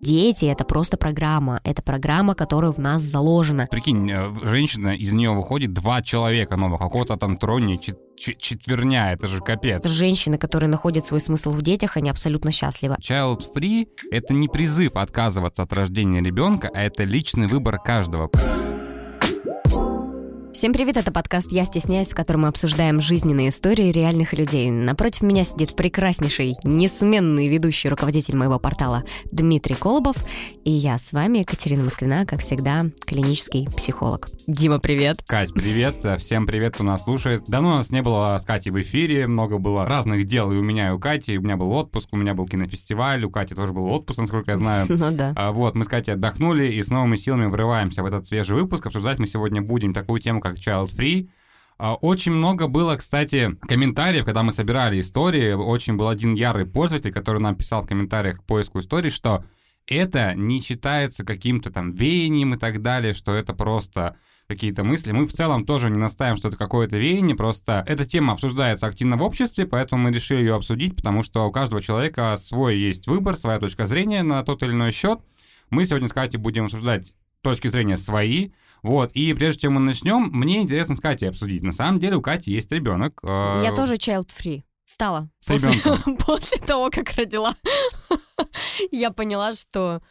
Дети — это просто программа. Это программа, которая в нас заложена. Прикинь, э, женщина, из нее выходит два человека новых, какого-то там троне, четверня, это же капец. Женщины, которые находят свой смысл в детях, они абсолютно счастливы. Child free — это не призыв отказываться от рождения ребенка, а это личный выбор каждого. Всем привет, это подкаст «Я стесняюсь», в котором мы обсуждаем жизненные истории реальных людей. Напротив меня сидит прекраснейший, несменный ведущий руководитель моего портала Дмитрий Колобов, и я с вами, Катерина Москвина, как всегда, клинический психолог. Дима, привет. Кать, привет. Всем привет, кто нас слушает. Давно у нас не было с Катей в эфире, много было разных дел и у меня, и у Кати. У меня был отпуск, у меня был кинофестиваль, у Кати тоже был отпуск, насколько я знаю. Ну да. А, вот, мы с Катей отдохнули и с новыми силами врываемся в этот свежий выпуск. Обсуждать мы сегодня будем такую тему, как Child Free. А, очень много было, кстати, комментариев, когда мы собирали истории. Очень был один ярый пользователь, который нам писал в комментариях к поиску истории, что это не считается каким-то там веянием и так далее, что это просто какие-то мысли. Мы в целом тоже не настаиваем, что это какое-то веяние, просто эта тема обсуждается активно в обществе, поэтому мы решили ее обсудить, потому что у каждого человека свой есть выбор, своя точка зрения на тот или иной счет. Мы сегодня с будем обсуждать точки зрения свои, вот, и прежде чем мы начнем, мне интересно с Катей обсудить. На самом деле у Кати есть ребенок. Э, Я тоже child-free стала. С после, после того, как родила. Я поняла, что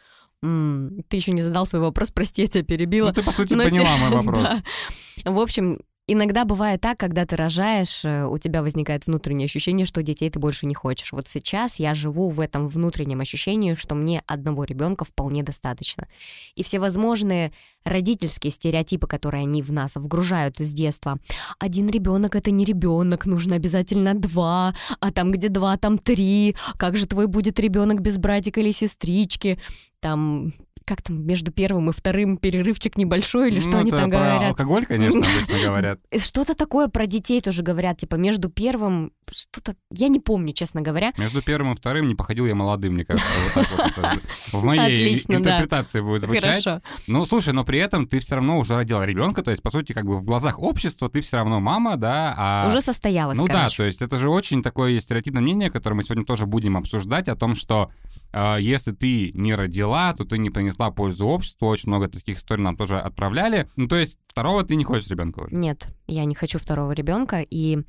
ты еще не задал свой вопрос, прости, я тебя перебила. Ну, ты, по сути, Но поняла мой вопрос. Да. В общем, Иногда бывает так, когда ты рожаешь, э, у тебя возникает внутреннее ощущение, что детей ты больше не хочешь. Вот сейчас я живу в этом внутреннем ощущении, что мне одного ребенка вполне достаточно. И всевозможные родительские стереотипы, которые они в нас вгружают с детства. Один ребенок это не ребенок, нужно обязательно два, а там где два, там три. Как же твой будет ребенок без братика или сестрички? Там как там между первым и вторым перерывчик небольшой или что ну, они там про говорят? Алкоголь, конечно, обычно говорят. Что-то такое про детей тоже говорят, типа между первым что-то, я не помню, честно говоря. Между первым и вторым не походил я молодым, мне кажется, вот так вот в моей интерпретации будет звучать. Хорошо. Ну, слушай, но при этом ты все равно уже родила ребенка, то есть, по сути, как бы в глазах общества ты все равно мама, да, а... Уже состоялась, Ну да, то есть это же очень такое стереотипное мнение, которое мы сегодня тоже будем обсуждать, о том, что если ты не родила, то ты не принесла пользу обществу. Очень много таких историй нам тоже отправляли. Ну, то есть второго ты не хочешь ребенка? Нет, я не хочу второго ребенка. И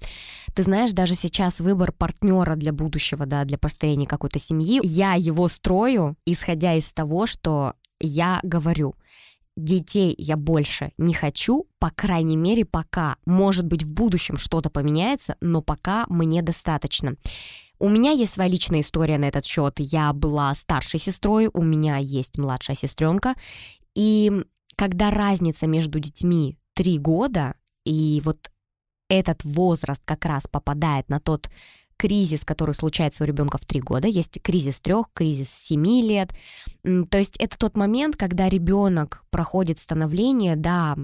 ты знаешь, даже сейчас выбор партнера для будущего, да, для построения какой-то семьи, я его строю, исходя из того, что я говорю детей я больше не хочу, по крайней мере, пока. Может быть, в будущем что-то поменяется, но пока мне достаточно. У меня есть своя личная история на этот счет. Я была старшей сестрой, у меня есть младшая сестренка. И когда разница между детьми три года, и вот этот возраст как раз попадает на тот кризис, который случается у ребенка в три года. Есть кризис трех, кризис семи лет. То есть это тот момент, когда ребенок проходит становление, да,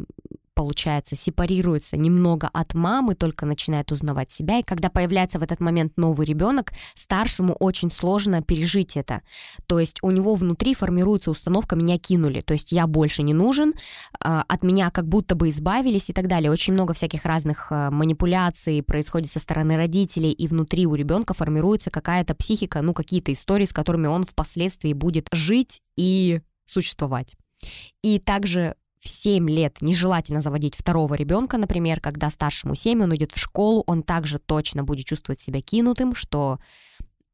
получается, сепарируется немного от мамы, только начинает узнавать себя. И когда появляется в этот момент новый ребенок, старшему очень сложно пережить это. То есть у него внутри формируется установка «меня кинули», то есть я больше не нужен, а, от меня как будто бы избавились и так далее. Очень много всяких разных а, манипуляций происходит со стороны родителей, и внутри у ребенка формируется какая-то психика, ну какие-то истории, с которыми он впоследствии будет жить и существовать. И также в 7 лет нежелательно заводить второго ребенка, например, когда старшему 7, он идет в школу, он также точно будет чувствовать себя кинутым, что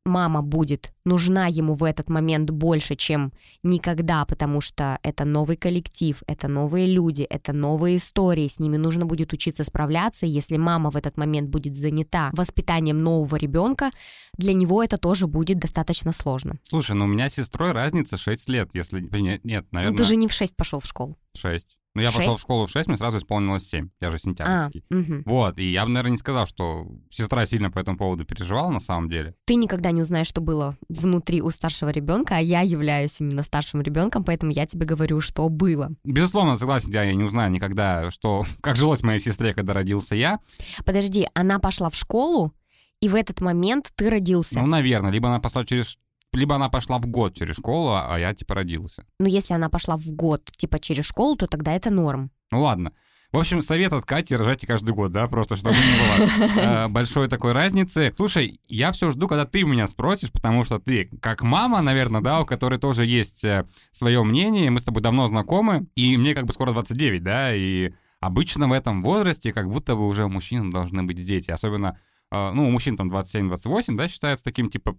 мама будет нужна ему в этот момент больше, чем никогда, потому что это новый коллектив, это новые люди, это новые истории, с ними нужно будет учиться справляться, если мама в этот момент будет занята воспитанием нового ребенка, для него это тоже будет достаточно сложно. Слушай, ну у меня с сестрой разница 6 лет, если... Нет, нет наверное... Ну ты же не в 6 пошел в школу. 6. Ну, я 6? пошел в школу в 6, мне сразу исполнилось 7. Я же сентябрьский. А, угу. Вот, и я бы, наверное, не сказал, что сестра сильно по этому поводу переживала на самом деле. Ты никогда не узнаешь, что было внутри у старшего ребенка, а я являюсь именно старшим ребенком, поэтому я тебе говорю, что было. Безусловно, согласен, я, я не узнаю никогда, что как жилось моей сестре, когда родился я. Подожди, она пошла в школу, и в этот момент ты родился. Ну, наверное, либо она пошла через либо она пошла в год через школу, а я, типа, родился. Ну, если она пошла в год, типа, через школу, то тогда это норм. Ну, ладно. В общем, совет от Кати рожайте каждый год, да, просто чтобы не было э, большой такой разницы. Слушай, я все жду, когда ты меня спросишь, потому что ты, как мама, наверное, да, у которой тоже есть э, свое мнение, мы с тобой давно знакомы, и мне как бы скоро 29, да, и обычно в этом возрасте как будто бы уже у мужчин должны быть дети, особенно э, ну, у мужчин там 27-28, да, считается таким, типа,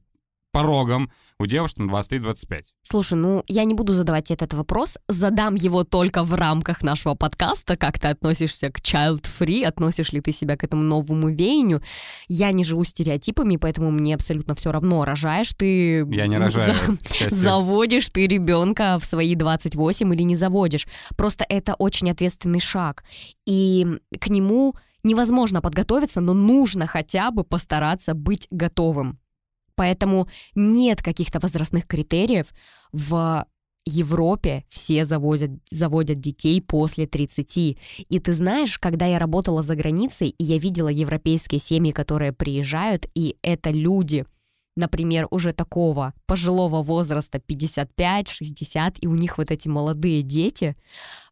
порогом, у девушек там 23-25. Слушай, ну я не буду задавать тебе этот вопрос, задам его только в рамках нашего подкаста, как ты относишься к child-free, относишь ли ты себя к этому новому веянию. Я не живу стереотипами, поэтому мне абсолютно все равно, рожаешь ты... Я не рожаю. За... Заводишь ты ребенка в свои 28 или не заводишь. Просто это очень ответственный шаг. И к нему невозможно подготовиться, но нужно хотя бы постараться быть готовым. Поэтому нет каких-то возрастных критериев. В Европе все заводят, заводят детей после 30. И ты знаешь, когда я работала за границей, и я видела европейские семьи, которые приезжают, и это люди, например, уже такого пожилого возраста 55-60, и у них вот эти молодые дети,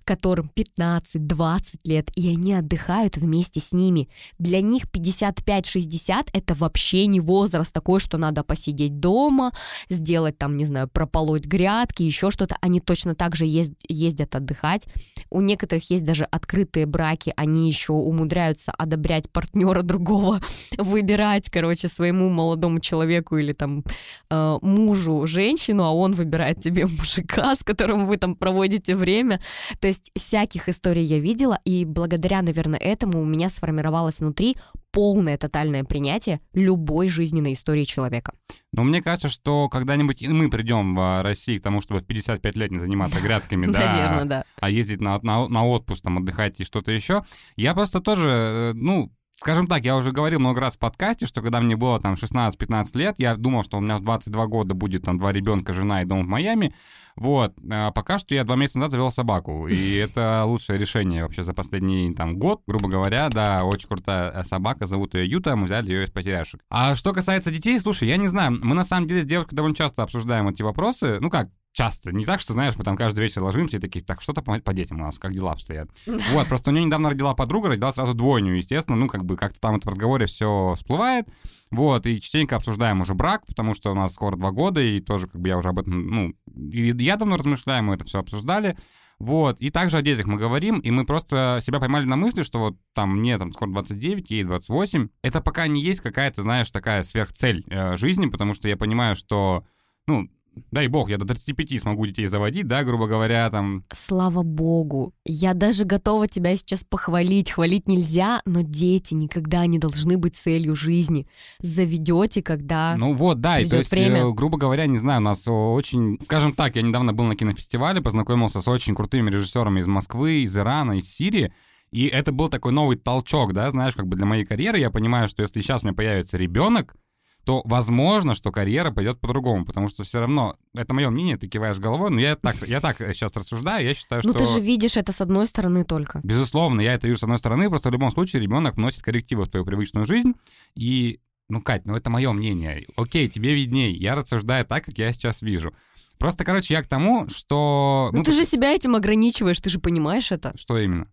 которым 15-20 лет, и они отдыхают вместе с ними. Для них 55-60 это вообще не возраст такой, что надо посидеть дома, сделать там, не знаю, прополоть грядки, еще что-то. Они точно так же езд, ездят отдыхать. У некоторых есть даже открытые браки, они еще умудряются одобрять партнера другого, выбирать, короче, своему молодому человеку или там э, мужу женщину, а он выбирает тебе мужика, с которым вы там проводите время. То есть всяких историй я видела, и благодаря, наверное, этому у меня сформировалось внутри полное тотальное принятие любой жизненной истории человека. Но мне кажется, что когда-нибудь и мы придем в России к тому, чтобы в 55 лет не заниматься грядками, да, да, а ездить на, на, на отпуск, там, отдыхать и что-то еще. Я просто тоже, э, ну, Скажем так, я уже говорил много раз в подкасте, что когда мне было там 16-15 лет, я думал, что у меня в 22 года будет там два ребенка, жена и дом в Майами. Вот. А пока что я два месяца назад завел собаку. И это лучшее решение вообще за последний там год, грубо говоря. Да, очень крутая собака, зовут ее Юта, мы взяли ее из потеряшек. А что касается детей, слушай, я не знаю, мы на самом деле с девушкой довольно часто обсуждаем эти вопросы. Ну как, часто. Не так, что, знаешь, мы там каждый вечер ложимся и такие, так, что-то по, по детям у нас, как дела обстоят. Вот, просто у нее недавно родила подруга, родила сразу двойню, естественно, ну, как бы как-то там это в разговоре все всплывает. Вот, и частенько обсуждаем уже брак, потому что у нас скоро два года, и тоже как бы я уже об этом, ну, я давно размышляю, мы это все обсуждали. Вот, и также о детях мы говорим, и мы просто себя поймали на мысли, что вот там мне там скоро 29, ей 28. Это пока не есть какая-то, знаешь, такая сверхцель э, жизни, потому что я понимаю, что, ну, дай бог, я до 35 смогу детей заводить, да, грубо говоря, там. Слава богу. Я даже готова тебя сейчас похвалить. Хвалить нельзя, но дети никогда не должны быть целью жизни. Заведете, когда Ну вот, да, и то есть, время. Э, грубо говоря, не знаю, у нас очень... Скажем так, я недавно был на кинофестивале, познакомился с очень крутыми режиссерами из Москвы, из Ирана, из Сирии, и это был такой новый толчок, да, знаешь, как бы для моей карьеры. Я понимаю, что если сейчас у меня появится ребенок, то возможно, что карьера пойдет по-другому, потому что все равно, это мое мнение, ты киваешь головой, но я так, я так сейчас рассуждаю, я считаю, ну, что... ты же видишь это с одной стороны только. Безусловно, я это вижу с одной стороны, просто в любом случае ребенок вносит коррективы в твою привычную жизнь, и, ну, Кать, ну это мое мнение. Окей, тебе видней, я рассуждаю так, как я сейчас вижу. Просто, короче, я к тому, что... Ну, ну ты же себя этим ограничиваешь, ты же понимаешь это. Что именно?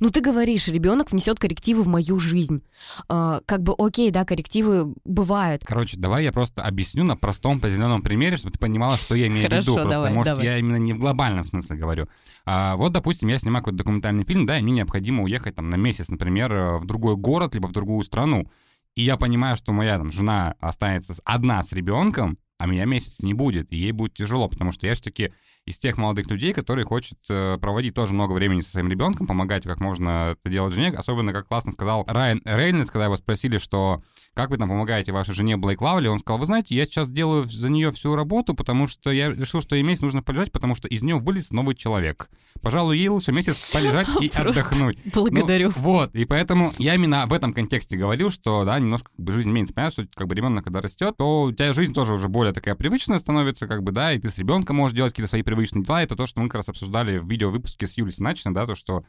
Ну, ты говоришь, ребенок внесет коррективы в мою жизнь. А, как бы, окей, да, коррективы бывают. Короче, давай я просто объясню на простом позитивном примере, чтобы ты понимала, что я имею в виду. Просто, давай, может, давай. я именно не в глобальном смысле говорю. А, вот, допустим, я снимаю какой-то документальный фильм, да, и мне необходимо уехать там на месяц, например, в другой город, либо в другую страну. И я понимаю, что моя там жена останется одна с ребенком, а меня месяц не будет, и ей будет тяжело, потому что я все-таки из тех молодых людей, которые хочет э, проводить тоже много времени со своим ребенком, помогать как можно это делать жене. Особенно, как классно сказал Райан Рейнольдс, когда его спросили, что как вы там помогаете вашей жене Блейк Лавли, он сказал, вы знаете, я сейчас делаю за нее всю работу, потому что я решил, что ей месяц нужно полежать, потому что из нее вылез новый человек. Пожалуй, ей лучше месяц полежать и отдохнуть. Благодарю. Ну, вот, и поэтому я именно в этом контексте говорил, что, да, немножко как бы, жизнь меняется. Понятно, что как бы ребенок, когда растет, то у тебя жизнь тоже уже более такая привычная становится, как бы, да, и ты с ребенком можешь делать какие-то свои привычные дела. Это то, что мы как раз обсуждали в видеовыпуске с Юлей Синачиной, да, то, что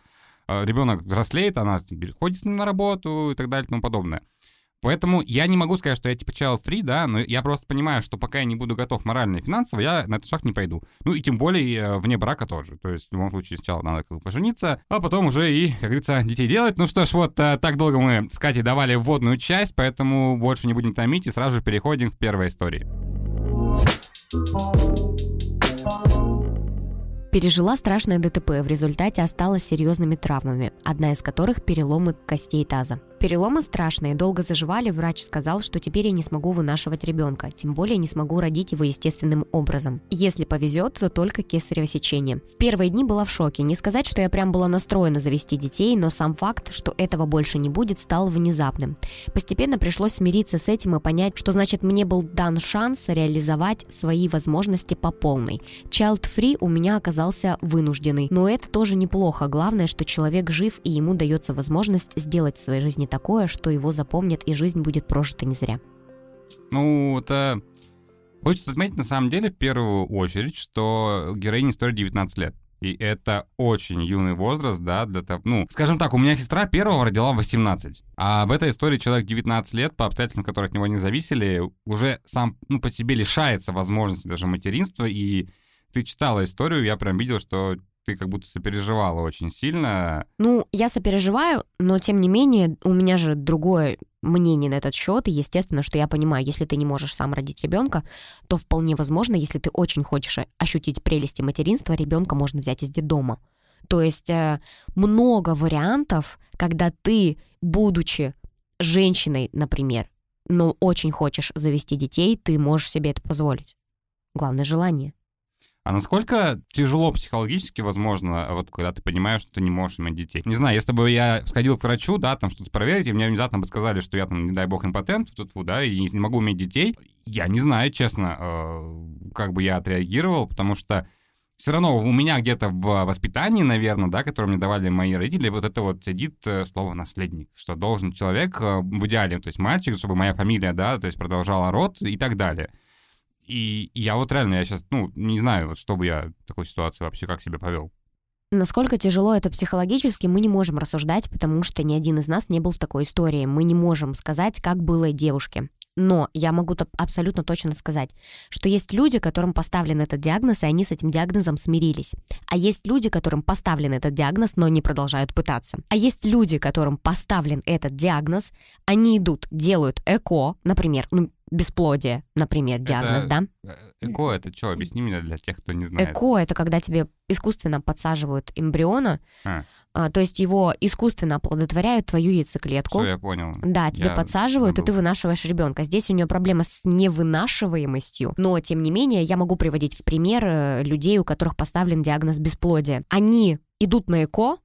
э, ребенок взрослеет, она ходит с ним на работу и так далее и тому подобное. Поэтому я не могу сказать, что я типа child free, да, но я просто понимаю, что пока я не буду готов морально и финансово, я на этот шаг не пойду. Ну и тем более э, вне брака тоже. То есть в любом случае сначала надо как бы пожениться, а потом уже и, как говорится, детей делать. Ну что ж, вот э, так долго мы с Катей давали вводную часть, поэтому больше не будем томить и сразу же переходим к первой истории. Пережила страшное ДТП, в результате осталась серьезными травмами, одна из которых переломы костей таза. Переломы страшные, долго заживали, врач сказал, что теперь я не смогу вынашивать ребенка, тем более не смогу родить его естественным образом. Если повезет, то только кесарево сечение. В первые дни была в шоке. Не сказать, что я прям была настроена завести детей, но сам факт, что этого больше не будет, стал внезапным. Постепенно пришлось смириться с этим и понять, что значит мне был дан шанс реализовать свои возможности по полной. Child-free у меня оказался вынужденный, но это тоже неплохо. Главное, что человек жив и ему дается возможность сделать в своей жизни такое, что его запомнят и жизнь будет прожита не зря. Ну, это... Хочется отметить, на самом деле, в первую очередь, что героине истории 19 лет. И это очень юный возраст, да, для того... Ну, скажем так, у меня сестра первого родила в 18. А в этой истории человек 19 лет, по обстоятельствам, которые от него не зависели, уже сам, ну, по себе лишается возможности даже материнства. И ты читала историю, я прям видел, что ты как будто сопереживала очень сильно. Ну, я сопереживаю, но тем не менее у меня же другое мнение на этот счет, и естественно, что я понимаю, если ты не можешь сам родить ребенка, то вполне возможно, если ты очень хочешь ощутить прелести материнства, ребенка можно взять из детдома. То есть э, много вариантов, когда ты, будучи женщиной, например, но очень хочешь завести детей, ты можешь себе это позволить. Главное желание. А насколько тяжело психологически, возможно, вот когда ты понимаешь, что ты не можешь иметь детей? Не знаю, если бы я сходил к врачу, да, там что-то проверить, и мне внезапно бы сказали, что я там, не дай бог, импотент, тут, да, и не могу иметь детей, я не знаю, честно, э, как бы я отреагировал, потому что все равно у меня где-то в воспитании, наверное, да, которое мне давали мои родители, вот это вот сидит э, слово «наследник», что должен человек э, в идеале, то есть мальчик, чтобы моя фамилия, да, то есть продолжала род и так далее. И я вот реально, я сейчас, ну, не знаю, вот что бы я в такой ситуации вообще как себя повел. Насколько тяжело это психологически, мы не можем рассуждать, потому что ни один из нас не был в такой истории. Мы не можем сказать, как было девушке. Но я могу абсолютно точно сказать, что есть люди, которым поставлен этот диагноз, и они с этим диагнозом смирились. А есть люди, которым поставлен этот диагноз, но они продолжают пытаться. А есть люди, которым поставлен этот диагноз, они идут, делают ЭКО, например, ну, бесплодие, например, диагноз, это, да? Э, ЭКО это что? Объясни мне для тех, кто не знает. ЭКО это когда тебе искусственно подсаживают эмбриона, а. А, то есть его искусственно оплодотворяют твою яйцеклетку. Все, я понял. Да, тебе я подсаживают, забыл. и ты вынашиваешь ребенка. Здесь у нее проблема с невынашиваемостью, но тем не менее я могу приводить в пример э, людей, у которых поставлен диагноз бесплодия. Они идут на ЭКО,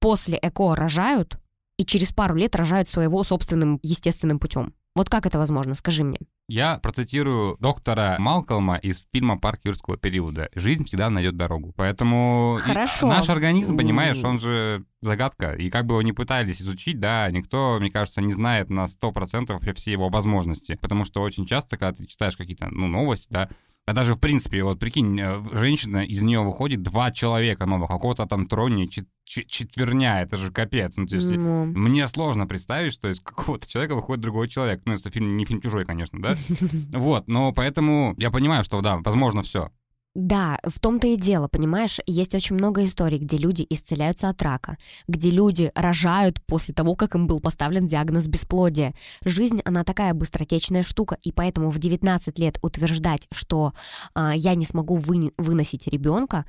после ЭКО рожают, и через пару лет рожают своего собственным естественным путем. Вот как это возможно, скажи мне. Я процитирую доктора Малкольма из фильма «Парк юрского периода». «Жизнь всегда найдет дорогу». Поэтому Хорошо. наш организм, понимаешь, он же загадка. И как бы его ни пытались изучить, да, никто, мне кажется, не знает на 100% вообще все его возможности. Потому что очень часто, когда ты читаешь какие-то ну, новости, да, а даже, в принципе, вот прикинь, э, женщина, из нее выходит два человека новых, какого-то там троне четверня, это же капец. Ну, то есть, ну. Мне сложно представить, что из какого-то человека выходит другой человек. Ну, это фильм, не фильм «Чужой», конечно, да? Вот, но поэтому я понимаю, что, да, возможно, все. Да, в том-то и дело, понимаешь, есть очень много историй, где люди исцеляются от рака, где люди рожают после того, как им был поставлен диагноз бесплодия. Жизнь, она такая быстротечная штука, и поэтому в 19 лет утверждать, что а, я не смогу вы, выносить ребенка,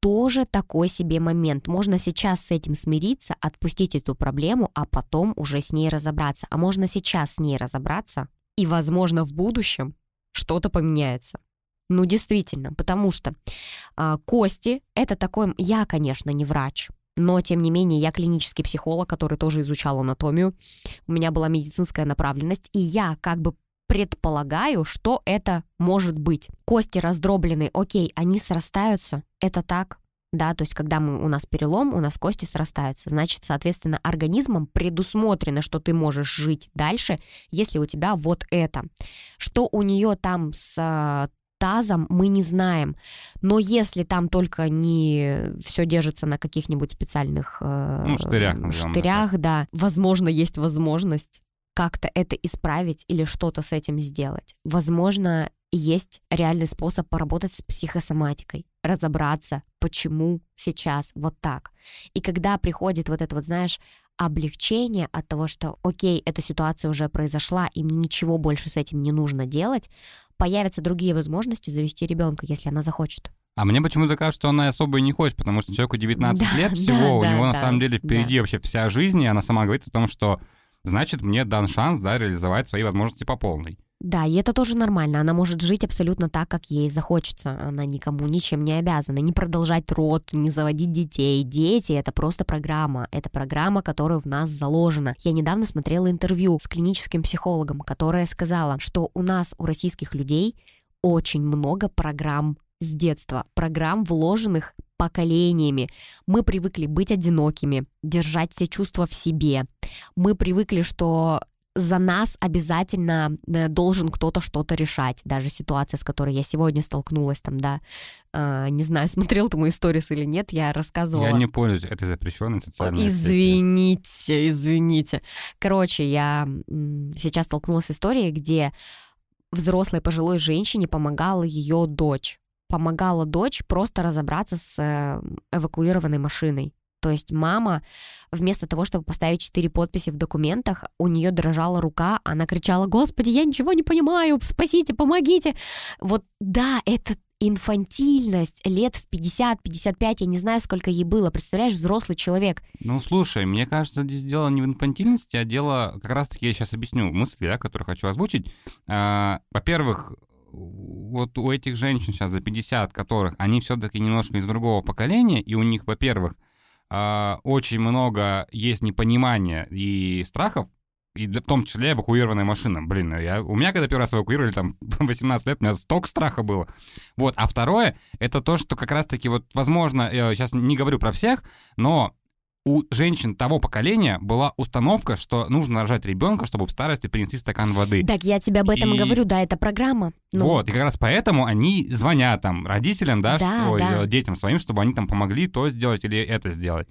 тоже такой себе момент. Можно сейчас с этим смириться, отпустить эту проблему, а потом уже с ней разобраться. А можно сейчас с ней разобраться, и, возможно, в будущем что-то поменяется. Ну, действительно, потому что э, кости — это такой... Я, конечно, не врач, но, тем не менее, я клинический психолог, который тоже изучал анатомию. У меня была медицинская направленность, и я как бы предполагаю, что это может быть. Кости раздроблены, окей, они срастаются, это так, да, то есть когда мы, у нас перелом, у нас кости срастаются, значит, соответственно, организмом предусмотрено, что ты можешь жить дальше, если у тебя вот это. Что у нее там с тазом, мы не знаем. Но если там только не все держится на каких-нибудь специальных э, ну, штырях, штырях да, возможно, есть возможность как-то это исправить или что-то с этим сделать. Возможно, есть реальный способ поработать с психосоматикой, разобраться, почему сейчас вот так. И когда приходит вот это вот, знаешь, облегчение от того, что, окей, эта ситуация уже произошла, и мне ничего больше с этим не нужно делать, появятся другие возможности завести ребенка, если она захочет. А мне почему-то кажется, что она особо и не хочет, потому что человеку 19 да, лет всего, да, у него да, на самом деле впереди да. вообще вся жизнь, и она сама говорит о том, что значит мне дан шанс, да, реализовать свои возможности по полной. Да, и это тоже нормально. Она может жить абсолютно так, как ей захочется. Она никому ничем не обязана. Не продолжать род, не заводить детей. Дети — это просто программа. Это программа, которая в нас заложена. Я недавно смотрела интервью с клиническим психологом, которая сказала, что у нас, у российских людей, очень много программ с детства, программ, вложенных поколениями. Мы привыкли быть одинокими, держать все чувства в себе. Мы привыкли, что за нас обязательно э, должен кто-то что-то решать. Даже ситуация, с которой я сегодня столкнулась, там, да, э, не знаю, смотрел ты мои сторис или нет, я рассказывала. Я не пользуюсь этой запрещенной социальной Извините, сети. извините. Короче, я сейчас столкнулась с историей, где взрослой пожилой женщине помогала ее дочь. Помогала дочь просто разобраться с э, эвакуированной машиной. То есть мама, вместо того, чтобы поставить четыре подписи в документах, у нее дрожала рука, она кричала, «Господи, я ничего не понимаю, спасите, помогите!» Вот да, это инфантильность лет в 50-55, я не знаю, сколько ей было, представляешь, взрослый человек. Ну, слушай, мне кажется, здесь дело не в инфантильности, а дело, как раз-таки я сейчас объясню мысли, да, которые хочу озвучить. А, во-первых, вот у этих женщин сейчас за 50, которых они все-таки немножко из другого поколения, и у них, во-первых, а, очень много есть непонимания и страхов, и в том числе эвакуированная машина. Блин, я, у меня когда первый раз эвакуировали, там, 18 лет, у меня столько страха было. Вот, а второе, это то, что как раз-таки, вот, возможно, я сейчас не говорю про всех, но у женщин того поколения была установка, что нужно рожать ребенка, чтобы в старости принести стакан воды. Так я тебе об этом и говорю, да, это программа. Ну. Вот, и как раз поэтому они звонят там родителям, да, да, что, да. детям своим, чтобы они там помогли то сделать или это сделать.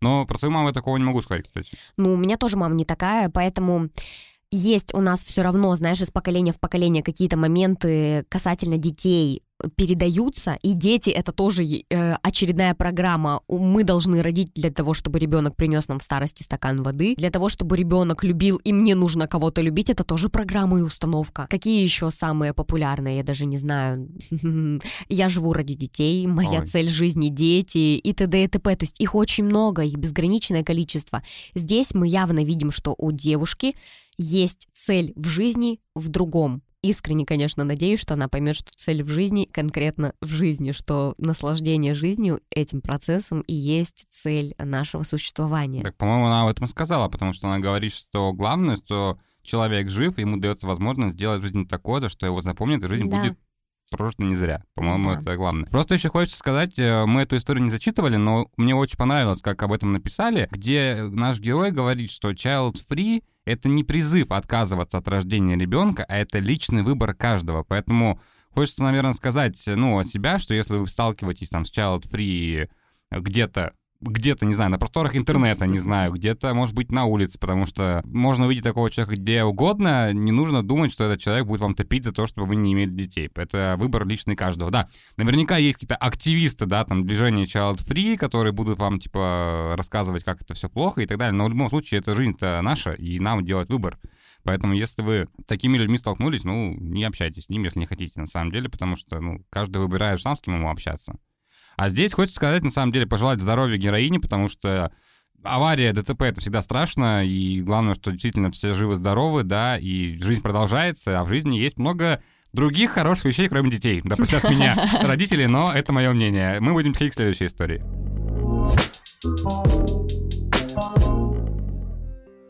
Но про свою маму я такого не могу сказать, кстати. Ну, у меня тоже мама не такая, поэтому есть у нас все равно, знаешь, из поколения в поколение какие-то моменты касательно детей, передаются, и дети это тоже э, очередная программа. Мы должны родить для того, чтобы ребенок принес нам в старости стакан воды, для того, чтобы ребенок любил, и мне нужно кого-то любить, это тоже программа и установка. Какие еще самые популярные, я даже не знаю. Я живу ради детей, моя Ой. цель жизни дети и т.д. и т.п. То есть их очень много, их безграничное количество. Здесь мы явно видим, что у девушки есть цель в жизни в другом искренне, конечно, надеюсь, что она поймет, что цель в жизни конкретно в жизни, что наслаждение жизнью этим процессом и есть цель нашего существования. Так, по-моему, она об этом сказала, потому что она говорит, что главное, что человек жив, ему дается возможность сделать в жизни такое, за что его запомнит, и жизнь да. будет прожито не зря. По-моему, да. это главное. Просто еще хочется сказать, э, мы эту историю не зачитывали, но мне очень понравилось, как об этом написали, где наш герой говорит, что child free — это не призыв отказываться от рождения ребенка, а это личный выбор каждого. Поэтому хочется, наверное, сказать, ну, от себя, что если вы сталкиваетесь там с child free где-то где-то, не знаю, на просторах интернета, не знаю, где-то, может быть, на улице, потому что можно увидеть такого человека где угодно, не нужно думать, что этот человек будет вам топить за то, чтобы вы не имели детей. Это выбор личный каждого. Да, наверняка есть какие-то активисты, да, там, движение Child Free, которые будут вам, типа, рассказывать, как это все плохо и так далее, но в любом случае, это жизнь-то наша, и нам делать выбор. Поэтому, если вы с такими людьми столкнулись, ну, не общайтесь с ними, если не хотите, на самом деле, потому что, ну, каждый выбирает сам, с кем ему общаться. А здесь хочется сказать, на самом деле, пожелать здоровья героине, потому что авария, ДТП — это всегда страшно, и главное, что действительно все живы-здоровы, да, и жизнь продолжается, а в жизни есть много других хороших вещей, кроме детей. Да, простят меня родители, но это мое мнение. Мы будем переходить к следующей истории.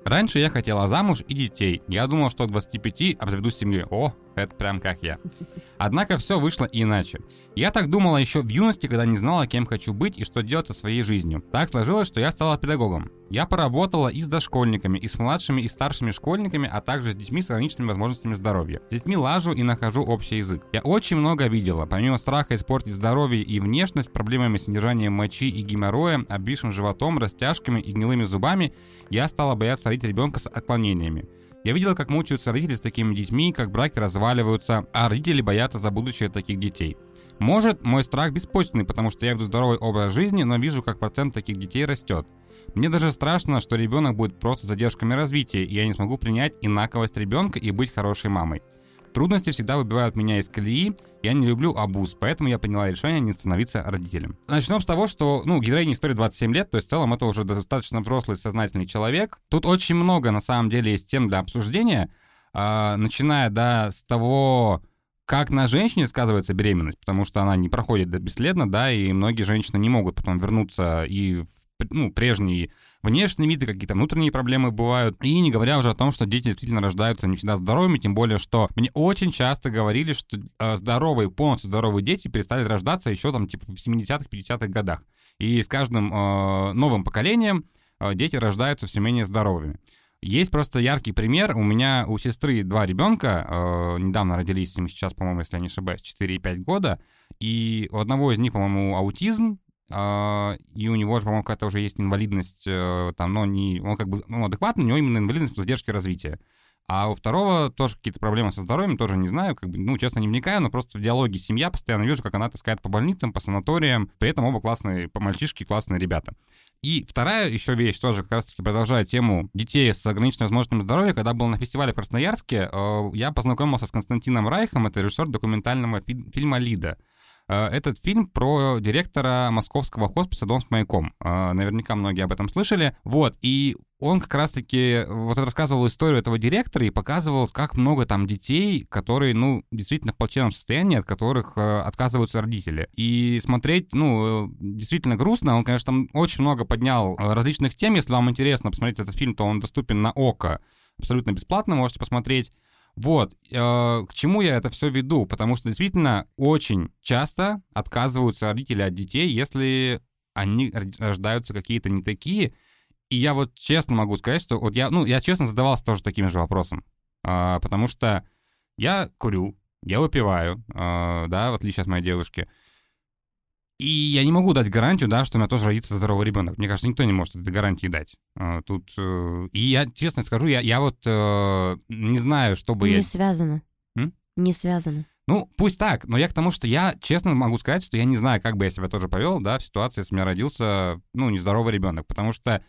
Раньше я хотела замуж и детей. Я думал, что к 25 обзаведусь семьей. О, это прям как я. Однако все вышло иначе. Я так думала еще в юности, когда не знала, кем хочу быть и что делать со своей жизнью. Так сложилось, что я стала педагогом. Я поработала и с дошкольниками, и с младшими, и старшими школьниками, а также с детьми с ограниченными возможностями здоровья. С детьми лажу и нахожу общий язык. Я очень много видела. Помимо страха испортить здоровье и внешность, проблемами с содержанием мочи и геморроя, обвисшим животом, растяжками и гнилыми зубами, я стала бояться родить ребенка с отклонениями. Я видела, как мучаются родители с такими детьми, как браки разваливаются, а родители боятся за будущее таких детей. Может, мой страх беспочвенный, потому что я веду здоровый образ жизни, но вижу, как процент таких детей растет. Мне даже страшно, что ребенок будет просто задержками развития, и я не смогу принять инаковость ребенка и быть хорошей мамой. Трудности всегда выбивают меня из колеи, я не люблю абуз, поэтому я приняла решение не становиться родителем. Начнем с того, что, ну, героине истории 27 лет, то есть в целом это уже достаточно взрослый, сознательный человек. Тут очень много, на самом деле, есть тем для обсуждения, э, начиная, да, с того, как на женщине сказывается беременность, потому что она не проходит бесследно, да, и многие женщины не могут потом вернуться и ну, прежний внешний вид, и какие-то внутренние проблемы бывают. И не говоря уже о том, что дети действительно рождаются не всегда здоровыми, тем более, что мне очень часто говорили, что э, здоровые, полностью здоровые дети перестали рождаться еще там типа в 70-х, 50-х годах. И с каждым э, новым поколением э, дети рождаются все менее здоровыми. Есть просто яркий пример. У меня у сестры два ребенка, э, недавно родились, им сейчас, по-моему, если я не ошибаюсь, 4 и 5 года. И у одного из них, по-моему, аутизм, и у него же, по-моему, какая-то уже есть инвалидность, uh, там, но не, он как бы ну, адекватный, у него именно инвалидность по задержке развития. А у второго тоже какие-то проблемы со здоровьем, тоже не знаю, как бы, ну, честно, не вникаю, но просто в диалоге семья постоянно вижу, как она таскает по больницам, по санаториям, при этом оба классные, по мальчишки классные ребята. И вторая еще вещь, тоже как раз-таки продолжая тему детей с ограниченным возможностью здоровья, когда был на фестивале в Красноярске, uh, я познакомился с Константином Райхом, это режиссер документального фильма «Лида». Э, этот фильм про директора московского хосписа «Дом с маяком». Э, наверняка многие об этом слышали. Вот, и он как раз-таки вот рассказывал историю этого директора и показывал, как много там детей, которые, ну, действительно в плачевном состоянии, от которых э, отказываются родители. И смотреть, ну, действительно грустно. Он, конечно, там очень много поднял различных тем. Если вам интересно посмотреть этот фильм, то он доступен на ОКО абсолютно бесплатно, можете посмотреть. Вот, э, к чему я это все веду? Потому что действительно очень часто отказываются родители от детей, если они рождаются какие-то не такие. И я вот честно могу сказать, что вот я, ну, я честно задавался тоже таким же вопросом. Э, потому что я курю, я выпиваю, э, да, в отличие от моей девушки. И я не могу дать гарантию, да, что у меня тоже родится здоровый ребенок. Мне кажется, никто не может этой гарантии дать. А, тут э, и я честно скажу, я, я вот э, не знаю, что бы не я... Не связано. М? Не связано. Ну, пусть так, но я к тому, что я честно могу сказать, что я не знаю, как бы я себя тоже повел, да, в ситуации, если у меня родился, ну, нездоровый ребенок, потому что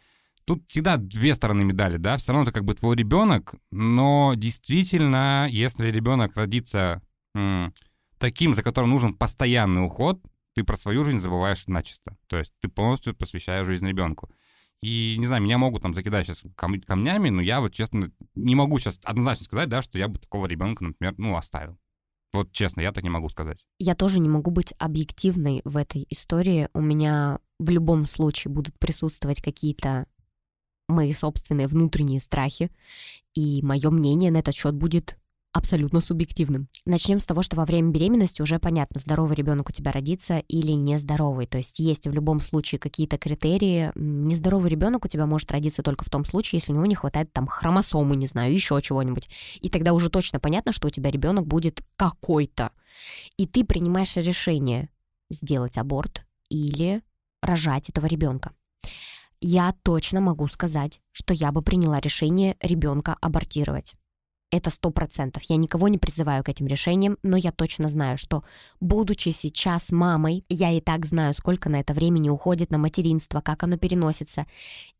тут всегда две стороны медали, да, все равно это как бы твой ребенок, но действительно, если ребенок родится м, таким, за которым нужен постоянный уход, ты про свою жизнь забываешь начисто. То есть ты полностью посвящаешь жизнь ребенку. И, не знаю, меня могут там закидать сейчас кам- камнями, но я вот, честно, не могу сейчас однозначно сказать, да, что я бы такого ребенка, например, ну, оставил. Вот честно, я так не могу сказать. Я тоже не могу быть объективной в этой истории. У меня в любом случае будут присутствовать какие-то мои собственные внутренние страхи, и мое мнение на этот счет будет абсолютно субъективным. Начнем с того, что во время беременности уже понятно, здоровый ребенок у тебя родится или нездоровый. То есть есть в любом случае какие-то критерии. Нездоровый ребенок у тебя может родиться только в том случае, если у него не хватает там хромосомы, не знаю, еще чего-нибудь. И тогда уже точно понятно, что у тебя ребенок будет какой-то. И ты принимаешь решение сделать аборт или рожать этого ребенка. Я точно могу сказать, что я бы приняла решение ребенка абортировать это сто процентов. Я никого не призываю к этим решениям, но я точно знаю, что, будучи сейчас мамой, я и так знаю, сколько на это времени уходит на материнство, как оно переносится.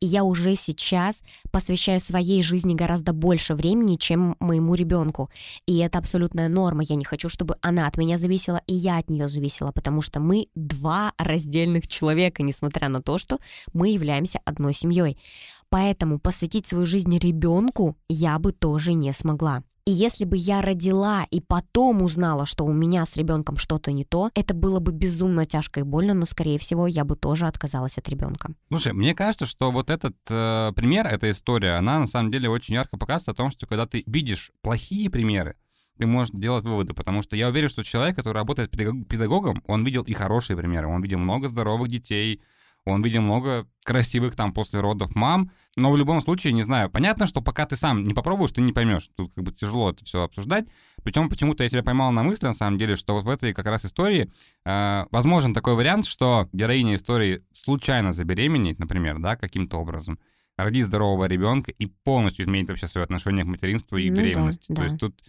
И я уже сейчас посвящаю своей жизни гораздо больше времени, чем моему ребенку. И это абсолютная норма. Я не хочу, чтобы она от меня зависела, и я от нее зависела, потому что мы два раздельных человека, несмотря на то, что мы являемся одной семьей. Поэтому посвятить свою жизнь ребенку я бы тоже не смогла. И если бы я родила и потом узнала, что у меня с ребенком что-то не то, это было бы безумно тяжко и больно, но, скорее всего, я бы тоже отказалась от ребенка. Слушай, мне кажется, что вот этот э, пример, эта история, она на самом деле очень ярко показывает о том, что когда ты видишь плохие примеры, ты можешь делать выводы, потому что я уверен, что человек, который работает педагогом, он видел и хорошие примеры, он видел много здоровых детей, он видел много красивых там после родов мам, но в любом случае, не знаю, понятно, что пока ты сам не попробуешь, ты не поймешь. Тут как бы тяжело это все обсуждать. Причем почему-то я себя поймал на мысли, на самом деле, что вот в этой как раз истории э, возможен такой вариант, что героиня истории случайно забеременеет, например, да, каким-то образом. родить здорового ребенка и полностью изменить вообще свое отношение к материнству и Ну да, беременности. да. То есть тут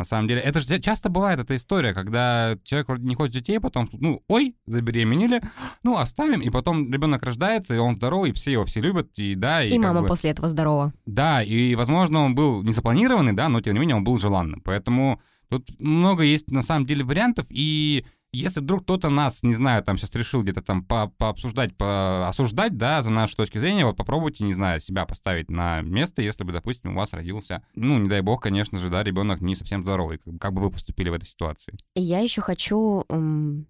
на самом деле, это же часто бывает эта история, когда человек вроде не хочет детей, потом, ну, ой, забеременели, ну, оставим, и потом ребенок рождается, и он здоровый, и все его все любят, и да, и, И мама бы- после этого здорова. да, и, возможно, он был не запланированный, да, но тем не менее он был желанным. Поэтому тут много есть на самом деле вариантов, и если вдруг кто-то нас, не знаю, там сейчас решил где-то там по пообсуждать, поосуждать, да, за наши точки зрения, вот попробуйте, не знаю, себя поставить на место, если бы, допустим, у вас родился, ну, не дай бог, конечно же, да, ребенок не совсем здоровый. Как, как бы вы поступили в этой ситуации? Я еще хочу м,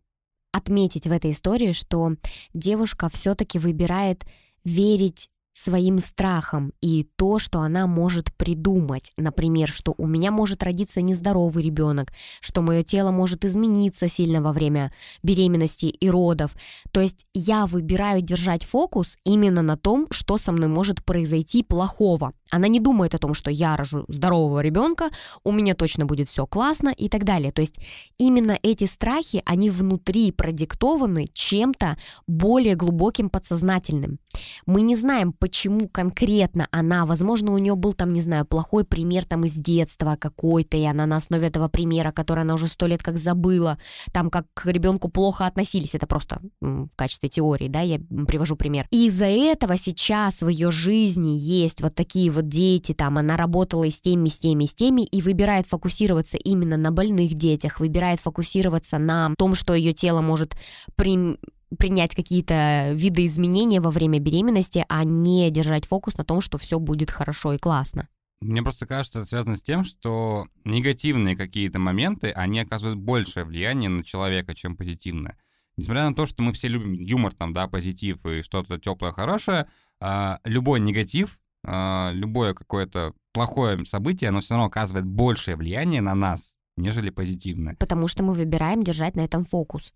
отметить в этой истории, что девушка все-таки выбирает верить своим страхам и то, что она может придумать. Например, что у меня может родиться нездоровый ребенок, что мое тело может измениться сильно во время беременности и родов. То есть я выбираю держать фокус именно на том, что со мной может произойти плохого. Она не думает о том, что я рожу здорового ребенка, у меня точно будет все классно и так далее. То есть именно эти страхи, они внутри продиктованы чем-то более глубоким подсознательным. Мы не знаем, почему конкретно она, возможно, у нее был там, не знаю, плохой пример там из детства какой-то, и она на основе этого примера, который она уже сто лет как забыла, там как к ребенку плохо относились, это просто в качестве теории, да, я привожу пример. И из-за этого сейчас в ее жизни есть вот такие вот дети, там она работала и с теми, и с теми, и с теми, и выбирает фокусироваться именно на больных детях, выбирает фокусироваться на том, что ее тело может при принять какие-то виды изменения во время беременности, а не держать фокус на том, что все будет хорошо и классно. Мне просто кажется, это связано с тем, что негативные какие-то моменты, они оказывают большее влияние на человека, чем позитивное. Несмотря на то, что мы все любим юмор, там, да, позитив и что-то теплое, хорошее, а, любой негатив, а, любое какое-то плохое событие, оно все равно оказывает большее влияние на нас, нежели позитивное. Потому что мы выбираем держать на этом фокус.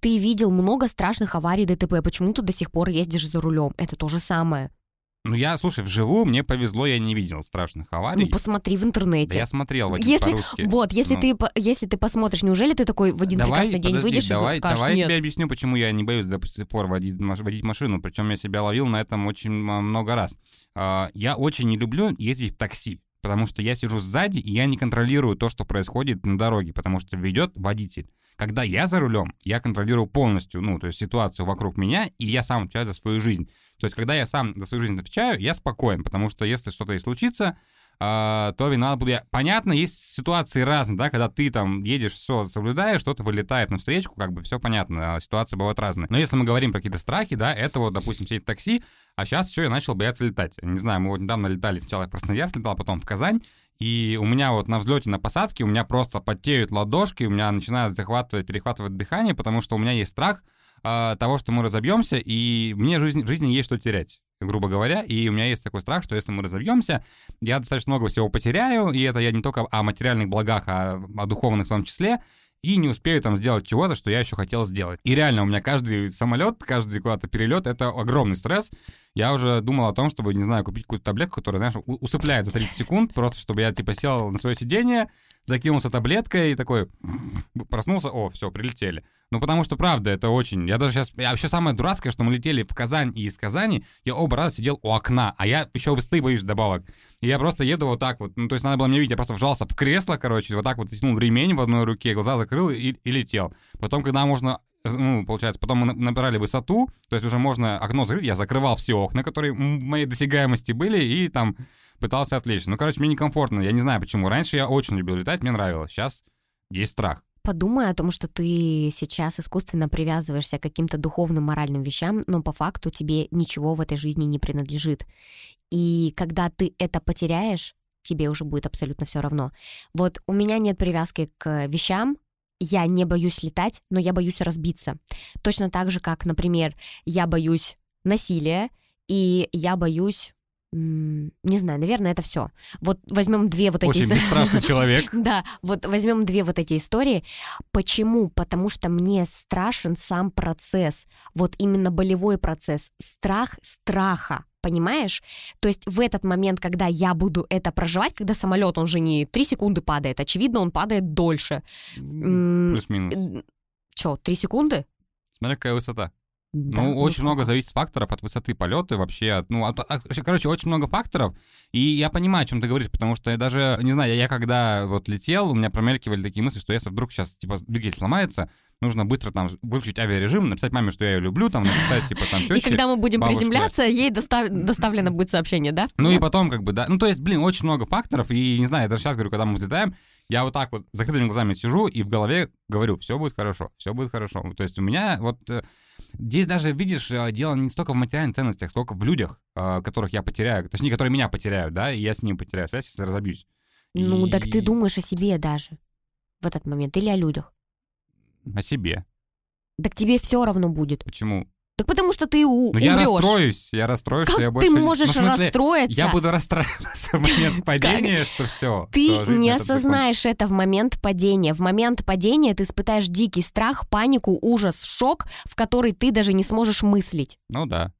Ты видел много страшных аварий ДТП, почему ты до сих пор ездишь за рулем? Это то же самое. Ну, я, слушай, вживую мне повезло, я не видел страшных аварий. Ну, посмотри в Да интернете. я смотрел Водить Если-. Вот, если, Ну. ты, если ты посмотришь, неужели ты такой в один давай, прекрасный день подожди, выйдешь давай, и скажешь, давай я нет, тебе объясню, почему я не боюсь до сих пор водить, водить машину, причем я себя ловил на этом очень много раз. А, Я очень не люблю ездить в такси, потому что я сижу сзади, и я не контролирую то, что происходит на дороге, потому что ведет водитель. Когда я за рулем, я контролирую полностью, ну, то есть ситуацию вокруг меня, и я сам отвечаю за свою жизнь. То есть, когда я сам за свою жизнь отвечаю, я спокоен, потому что если что-то и случится, а, то виноват буду я. Понятно, есть ситуации разные, да, когда ты там едешь, все соблюдаешь, что-то вылетает на встречку, как бы все понятно, а ситуации бывают разные. Но если мы говорим про какие-то страхи, да, это вот, допустим, сидеть в такси, а сейчас еще я начал бояться летать. Не знаю, мы вот недавно летали, сначала в Красноярск летал, потом в Казань, и у меня вот на взлете, на посадке, у меня просто потеют ладошки, у меня начинает захватывать, перехватывать дыхание, потому что у меня есть страх а, того, что мы разобьемся, и мне жизнь, жизни есть что терять грубо говоря, и у меня есть такой страх, что если мы разобьемся, я достаточно много всего потеряю, и это я не только о материальных благах, а о духовных в том числе, и не успею там сделать чего-то, что я еще хотел сделать. И реально у меня каждый самолет, каждый куда-то перелет — это огромный стресс. Я уже думал о том, чтобы, не знаю, купить какую-то таблетку, которая, знаешь, усыпляет за 30 секунд, просто чтобы я, типа, сел на свое сиденье, закинулся таблеткой и такой проснулся, о, все, прилетели. Ну, потому что, правда, это очень... Я даже сейчас... Я вообще самое дурацкое, что мы летели в Казань и из Казани, я оба раза сидел у окна, а я еще высоты боюсь добавок. И я просто еду вот так вот. Ну, то есть надо было мне видеть, я просто вжался в кресло, короче, вот так вот тянул ремень в одной руке, глаза закрыл и, и летел. Потом, когда можно ну, получается, потом мы на- набирали высоту, то есть уже можно окно закрыть, я закрывал все окна, которые в моей досягаемости были, и там пытался отвлечься. Ну, короче, мне некомфортно, я не знаю почему. Раньше я очень любил летать, мне нравилось, сейчас есть страх. Подумай о том, что ты сейчас искусственно привязываешься к каким-то духовным, моральным вещам, но по факту тебе ничего в этой жизни не принадлежит. И когда ты это потеряешь, тебе уже будет абсолютно все равно. Вот у меня нет привязки к вещам, я не боюсь летать, но я боюсь разбиться. Точно так же, как, например, я боюсь насилия, и я боюсь не знаю, наверное, это все. Вот возьмем две вот эти... Очень бесстрашный человек. Да, вот возьмем две вот эти истории. Почему? Потому что мне страшен сам процесс, вот именно болевой процесс, страх страха. Понимаешь? То есть в этот момент, когда я буду это проживать, когда самолет, он же не три секунды падает, очевидно, он падает дольше. Плюс-минус. Че, три секунды? Смотри, какая высота. Да, Ну, очень сколько? много зависит факторов от высоты полета вообще. От, ну, от- от- короче, очень много факторов. И я понимаю, о чем ты говоришь, потому что я даже, не знаю, я, я когда вот летел, у меня промелькивали такие мысли, что если вдруг сейчас, типа, двигатель сломается, нужно быстро там выключить авиарежим, написать маме, что я ее люблю, там, написать, типа, там, И тёще. когда мы будем бабушке. приземляться, ей достав- доставлено будет сообщение, да? Ну и потом, как бы, да. Ну, то есть, блин, очень много факторов. И не знаю, я даже сейчас говорю, когда мы взлетаем, я вот так вот закрытыми глазами сижу и в голове говорю, все будет хорошо, все будет хорошо. То есть у меня вот э, здесь даже, видишь, э, дело не столько в материальных ценностях, сколько в людях, э, которых я потеряю, точнее, которые меня потеряют, да, и я с ними потеряю связь, если разобьюсь. Ну, И- так ты думаешь о себе даже в этот момент или о людях. О себе. Так тебе все равно будет. Почему? Так потому что ты у- Ну, я умрешь. расстроюсь, я расстроюсь, Как что я ты больше... не- можешь ну, смысле, расстроиться? Я буду расстраиваться в момент падения, что все. Ты не осознаешь это в момент падения. В момент падения ты испытаешь дикий страх, панику, ужас, шок, в который ты даже не сможешь мыслить. Ну да.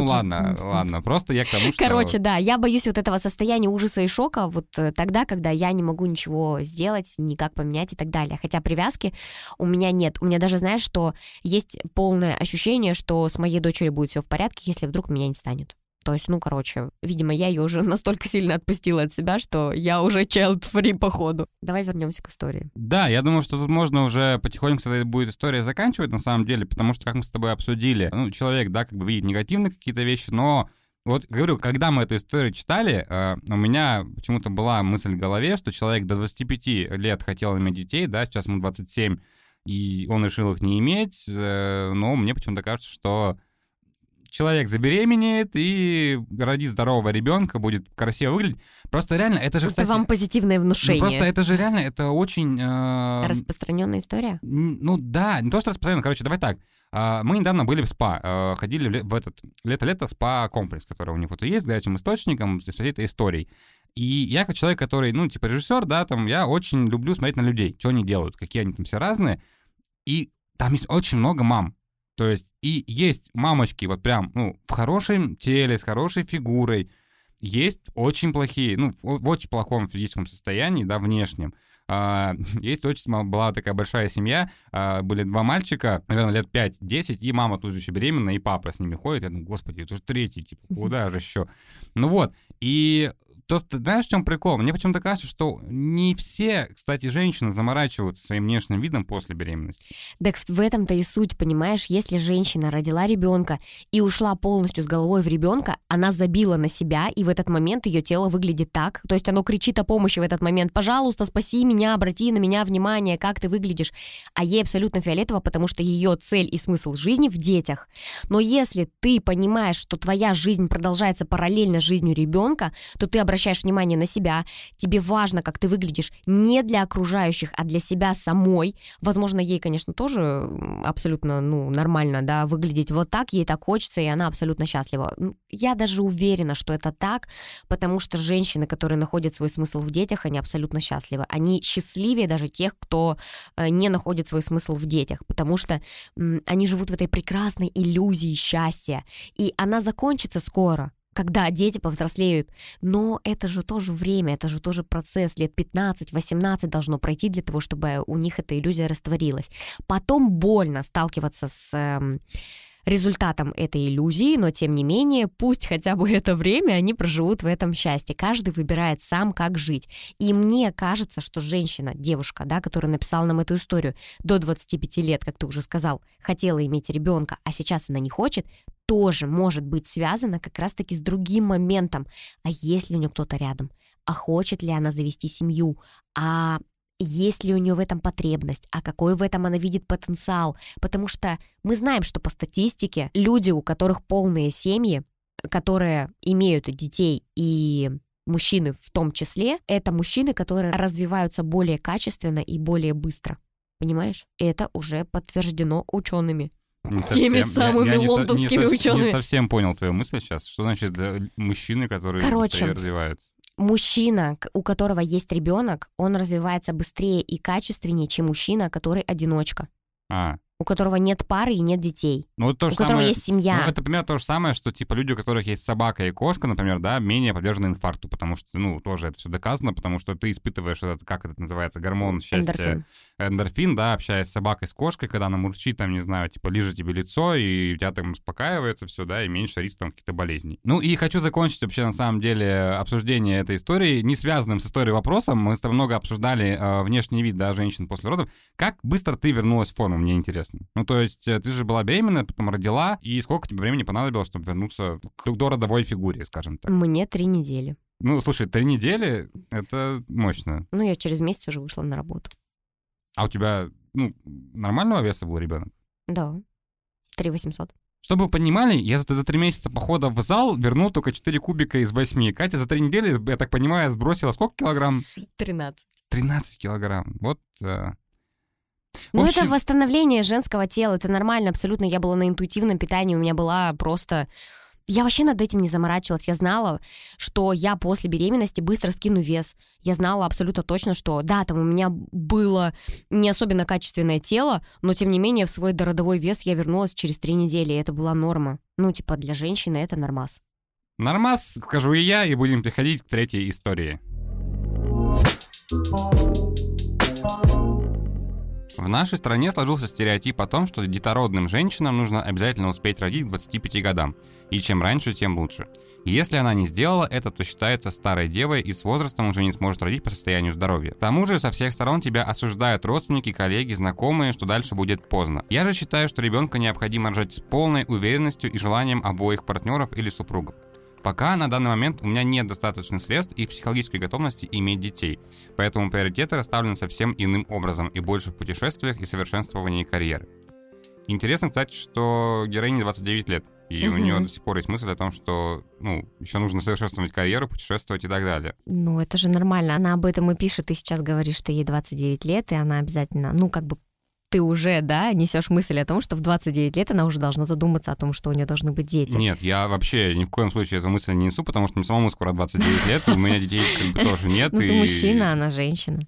Ну ладно, ладно, просто я к тому, что... Короче, да, я боюсь вот этого состояния ужаса и шока вот э, тогда, когда я не могу ничего сделать, никак поменять и так далее. Хотя привязки у меня нет. У меня даже, знаешь, что есть полное ощущение, что с моей дочерью будет все в порядке, если вдруг меня не станет. То есть, ну, короче, видимо, я ее уже настолько сильно отпустила от себя, что я уже child-free по ходу. Давай вернемся к истории. Да, я думаю, что тут можно уже потихоньку этой будет история заканчивать на самом деле, потому что, как мы с тобой обсудили, ну, человек, да, как бы видит негативные какие-то вещи, но вот говорю, когда мы эту историю читали, э, у меня почему-то была мысль в голове, что человек до 25 лет хотел иметь детей, да, сейчас ему 27, и он решил их не иметь, э, но мне почему-то кажется, что человек забеременеет и родит здорового ребенка, будет красиво выглядеть. Просто реально, это же, Это кстати... вам позитивное ну, внушение. просто это же реально, это очень... э, Распространенная история? Ну да, не то, что распространенно. Короче, давай так. А, Мы недавно были в СПА, э, ходили в этот лето-лето СПА-комплекс, который у них вот есть, с горячим источником, с всей этой историей. И я как человек, который, ну, типа режиссер, да, там, я очень люблю смотреть на людей, что они делают, какие они там все разные. И там есть очень много мам. То есть и есть мамочки вот прям, ну, в хорошем теле, с хорошей фигурой. Есть очень плохие, ну, в очень плохом физическом состоянии, да, внешнем. А, Есть очень была такая большая семья, а, были два мальчика, наверное, лет 5-10, и мама тут же еще беременна, и папа с ними ходит. Я думаю, господи, это же третий, типа, куда же еще? Ну вот, и то, что- знаешь, в чем прикол? Мне почему-то кажется, что не все, кстати, женщины заморачиваются своим внешним видом после беременности. Так в этом-то и суть, понимаешь? Если женщина родила ребенка и ушла полностью с головой в ребенка, она забила на себя, и в этот момент ее тело выглядит так. То есть оно кричит о помощи в этот момент. Пожалуйста, спаси меня, обрати на меня внимание, как ты выглядишь. А ей абсолютно фиолетово, потому что ее цель и смысл жизни в детях. Но если ты понимаешь, что твоя жизнь продолжается параллельно жизнью ребенка, то ты обращаешь внимание на себя, тебе важно, как ты выглядишь не для окружающих, а для себя самой. Возможно, ей, конечно, тоже абсолютно ну, нормально да, выглядеть вот так, ей так хочется, и она абсолютно счастлива. Я даже уверена, что это так, потому что женщины, которые находят свой смысл в детях, они абсолютно счастливы. Они счастливее даже тех, кто э, не находит свой смысл в детях, потому что они живут в этой прекрасной иллюзии счастья, и она закончится скоро когда дети повзрослеют. Но это же тоже время, это же тоже процесс. Лет 15-18 должно пройти для того, чтобы у них эта иллюзия растворилась. Потом больно сталкиваться с эм, результатом этой иллюзии, но тем не менее, пусть хотя бы это время они проживут в этом счастье. Каждый выбирает сам, как жить. И мне кажется, что женщина, девушка, да, которая написала нам эту историю, до 25 лет, как ты уже сказал, хотела иметь ребенка, а сейчас она не хочет, тоже может быть связано как раз-таки с другим моментом. А есть ли у нее кто-то рядом? А хочет ли она завести семью? А есть ли у нее в этом потребность, а какой в этом она видит потенциал. Потому что мы знаем, что по статистике люди, у которых полные семьи, которые имеют детей и мужчины в том числе, это мужчины, которые развиваются более качественно и более быстро. Понимаешь? Это уже подтверждено учеными. Не Теми самыми не со- не лондонскими со- учеными. Не совсем понял твою мысль сейчас. Что значит э, мужчины, которые Короче, развиваются? Мужчина, у которого есть ребенок, он развивается быстрее и качественнее, чем мужчина, который одиночка. А, у у которого нет пары и нет детей, Ну, то у же которого самое- есть семья. Ну, это примерно то же самое, что, типа, люди, у которых есть собака и кошка, например, да, менее подвержены инфаркту, потому что, ну, тоже это все доказано, потому что ты испытываешь этот, как это называется, гормон счастья, Эндорфин. эндорфин, да, общаясь с собакой, с кошкой, когда она мурчит, там, не знаю, типа, лижет тебе лицо, и у тебя там успокаивается все, да, и меньше риск там каких-то болезней. Ну, и хочу закончить вообще, на самом деле, обсуждение этой истории, не связанным с историей вопросом. Мы с тобой много обсуждали э, внешний вид, да, женщин после родов. Как быстро ты вернулась в форму, мне интересно. Ну, то есть, э, ты же была беременна, потом родила, и сколько тебе времени понадобилось, чтобы вернуться к до родовой фигуре, скажем так? Мне три недели. Ну, слушай, три недели — это мощно. Ну, я через месяц уже вышла на работу. А у тебя, ну, нормального веса был ребенок? Да. Три восемьсот. Чтобы вы понимали, я за, за три месяца похода в зал вернул только 4 кубика из 8. Катя за три недели, я так понимаю, сбросила сколько килограмм? Тринадцать. 13 килограмм. Вот. э, Ну, общем, это восстановление женского тела, это нормально абсолютно. Я была на интуитивном питании, у меня была просто... Я вообще над этим не заморачивалась. Я знала, что я после беременности быстро скину вес. Я знала абсолютно точно, что да, там у меня было не особенно качественное тело, но тем не менее в свой дородовой вес я вернулась через три недели, и это была норма. Ну, типа, для женщины это нормас. Нормас, скажу и я, и будем переходить к третьей истории. В нашей стране сложился стереотип о том, что детородным женщинам нужно обязательно успеть родить к 25 годам, и чем раньше, тем лучше. Если она не сделала это, то считается старой девой и с возрастом уже не сможет родить по состоянию здоровья. К тому же со всех сторон тебя осуждают родственники, коллеги, знакомые, что дальше будет поздно. Я же считаю, что ребенка необходимо рожать с полной уверенностью и желанием обоих партнеров или супругов. Пока на данный момент у меня нет достаточных средств и психологической готовности иметь детей, поэтому приоритеты расставлены совсем иным образом и больше в путешествиях и совершенствовании карьеры. Интересно, кстати, что героине 29 лет, и у Мгм. нее до сих пор есть мысль о том, что ну, еще нужно совершенствовать карьеру, путешествовать и так далее. Ну, это же нормально. Она об этом и пишет. Ты сейчас говоришь, что ей 29 лет, и она обязательно, ну, как бы ты уже, да, несешь мысль о том, что в 29 лет она уже должна задуматься о том, что у нее должны быть дети. Нет, я вообще ни в коем случае эту мысль не несу, потому что мне самому скоро 29 лет, у меня детей как бы тоже нет. Ну, ты мужчина, она женщина.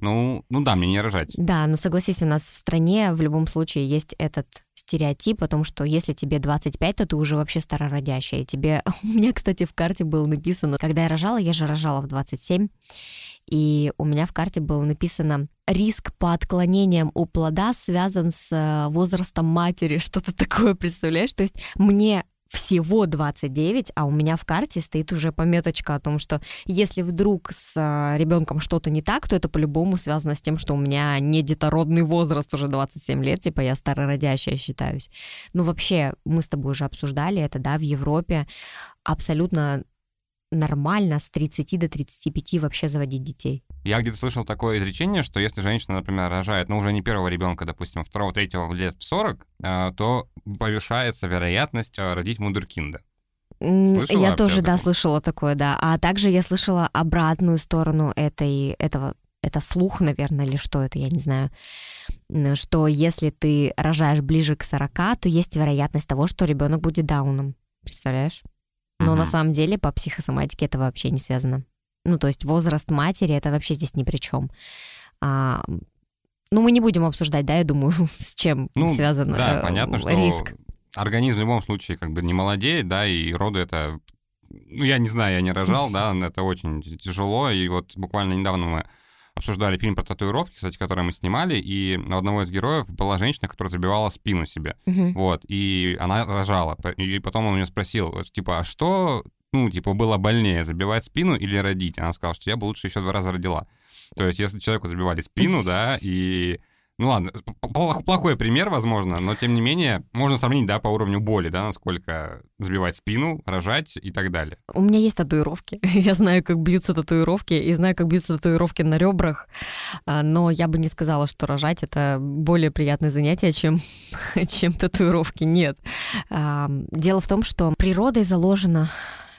Ну, ну да, мне не рожать. Да, но согласись, у нас в стране в любом случае есть этот стереотип о том, что если тебе 25, то ты уже вообще старородящая. И тебе... У меня, кстати, в карте было написано, когда я рожала, я же рожала в 27, и у меня в карте было написано риск по отклонениям у плода связан с э, возрастом матери, что-то такое, представляешь? То есть мне всего 29, а у меня в карте стоит уже пометочка о том, что если вдруг с ребенком что-то не так, то это по-любому связано с тем, что у меня не детородный возраст уже 27 лет, типа я старородящая считаюсь. Ну вообще, мы с тобой уже обсуждали это, да, в Европе абсолютно нормально с 30 до 35 вообще заводить детей. Я где-то слышал такое изречение, что если женщина, например, рожает, ну, уже не первого ребенка, допустим, а второго, третьего лет в 40, э, то повышается вероятность э, родить мундеркинда. Слышала я тоже, да, слышала такое, да. А также я слышала обратную сторону этой, этого, это слух, наверное, или что это, я не знаю, что если ты рожаешь ближе к 40, то есть вероятность того, что ребенок будет дауном. Представляешь? Но Мгм. на самом деле по психосоматике это вообще не связано. Ну, то есть возраст матери это вообще здесь ни при чем. А, ну, мы не будем обсуждать, да, я думаю, с чем Ну, связан да, э, понятно, что риск. организм в любом случае как бы не молодеет, да, и роды это... Ну, я не знаю, я не рожал, да, это очень тяжело, и вот буквально недавно мы обсуждали фильм про татуировки, кстати, который мы снимали, и у одного из героев была женщина, которая забивала спину себе. Мгм. Вот, и она рожала. И потом он у нее спросил, типа, а что, ну, типа, было больнее, забивать спину или родить? Она сказала, что я бы лучше еще два раза родила. То есть, если человеку забивали спину, да, и... Ну ладно, плохой пример, возможно, но тем не менее, можно сравнить, да, по уровню боли, да, насколько забивать спину, рожать и так далее. У меня есть татуировки. Я знаю, как бьются татуировки, и знаю, как бьются татуировки на ребрах, а, но я бы не сказала, что рожать это более приятное занятие, чем, чем татуировки. Нет. Дело в том, что природой заложено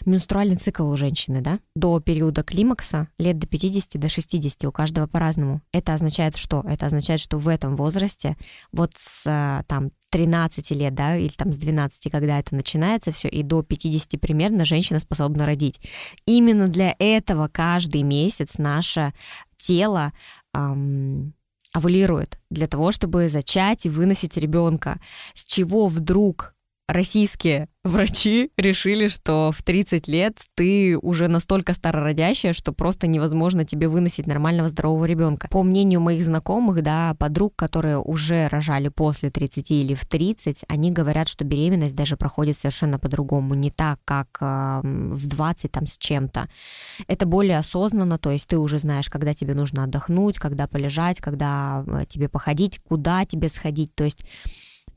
менструальный цикл у женщины, да, до периода климакса, лет до 50, до 60, у каждого по-разному. Это означает что? Это означает, что в этом возрасте, вот с а, там 13 лет, да, или там с 12, когда это начинается все, и до 50 примерно женщина способна родить. Именно для этого каждый месяц наше тело ам, овулирует для того, чтобы зачать и выносить ребенка. С чего вдруг российские врачи решили, что в 30 лет ты уже настолько старородящая, что просто невозможно тебе выносить нормального здорового ребенка. По мнению моих знакомых, да, подруг, которые уже рожали после 30 или в 30, они говорят, что беременность даже проходит совершенно по-другому, не так, как э, в 20 там с чем-то. Это более осознанно, то есть ты уже знаешь, когда тебе нужно отдохнуть, когда полежать, когда э, тебе походить, куда тебе сходить, то есть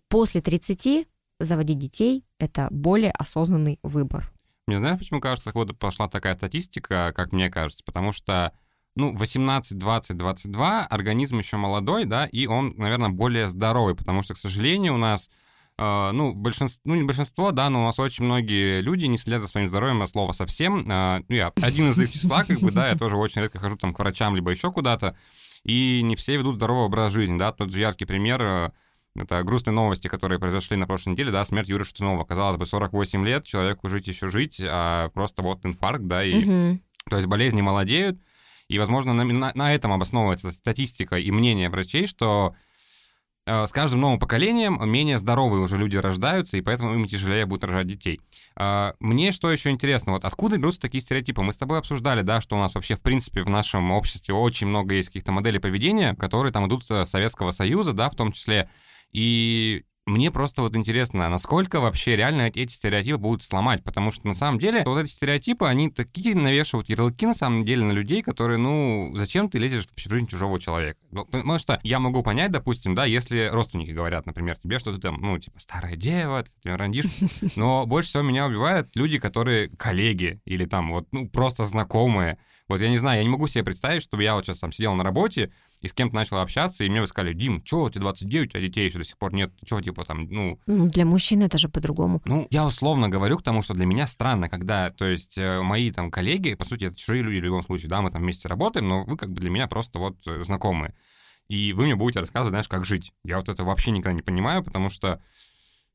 после 30 заводить детей — это более осознанный выбор. Не знаю, почему кажется, вот пошла такая статистика, как мне кажется, потому что ну, 18, 20, 22, организм еще молодой, да, и он, наверное, более здоровый, потому что, к сожалению, у нас, э, ну, большинство, ну, не большинство, да, но у нас очень многие люди не следят за своим здоровьем от слова совсем. Э, ну, я один из их числа, как бы, да, я тоже очень редко хожу там к врачам, либо еще куда-то, и не все ведут здоровый образ жизни, да, тот же яркий пример, э, это грустные новости, которые произошли на прошлой неделе, да, смерть Юры Шатунова. Казалось бы, 48 лет, человеку жить еще жить, а просто вот инфаркт, да, и... Угу. То есть болезни молодеют, и, возможно, на, на, на этом обосновывается статистика и мнение врачей, что э, с каждым новым поколением менее здоровые уже люди рождаются, и поэтому им тяжелее будет рожать детей. Э, мне что еще интересно, вот откуда берутся такие стереотипы? Мы с тобой обсуждали, да, что у нас вообще, в принципе, в нашем обществе очень много есть каких-то моделей поведения, которые там идут с Советского Союза, да, в том числе и мне просто вот интересно, насколько вообще реально эти стереотипы будут сломать, потому что на самом деле вот эти стереотипы, они такие навешивают ярлыки на самом деле на людей, которые, ну, зачем ты лезешь в жизнь чужого человека? Ну, потому что я могу понять, допустим, да, если родственники говорят, например, тебе, что ты там, ну, типа, старая дева, ты тебя рандишь, но больше всего меня убивают люди, которые коллеги или там вот, ну, просто знакомые, вот я не знаю, я не могу себе представить, чтобы я вот сейчас там сидел на работе, и с кем-то начал общаться, и мне вы сказали, Дим, что, тебе 29, а детей еще до сих пор нет, что, типа там, ну... Ну, для мужчин это же по-другому. Ну, я условно говорю к тому, что для меня странно, когда, то есть, э, мои там коллеги, по сути, это чужие люди в любом случае, да, мы там вместе работаем, но вы как бы для меня просто вот э, знакомые. И вы мне будете рассказывать, знаешь, как жить. Я вот это вообще никогда не понимаю, потому что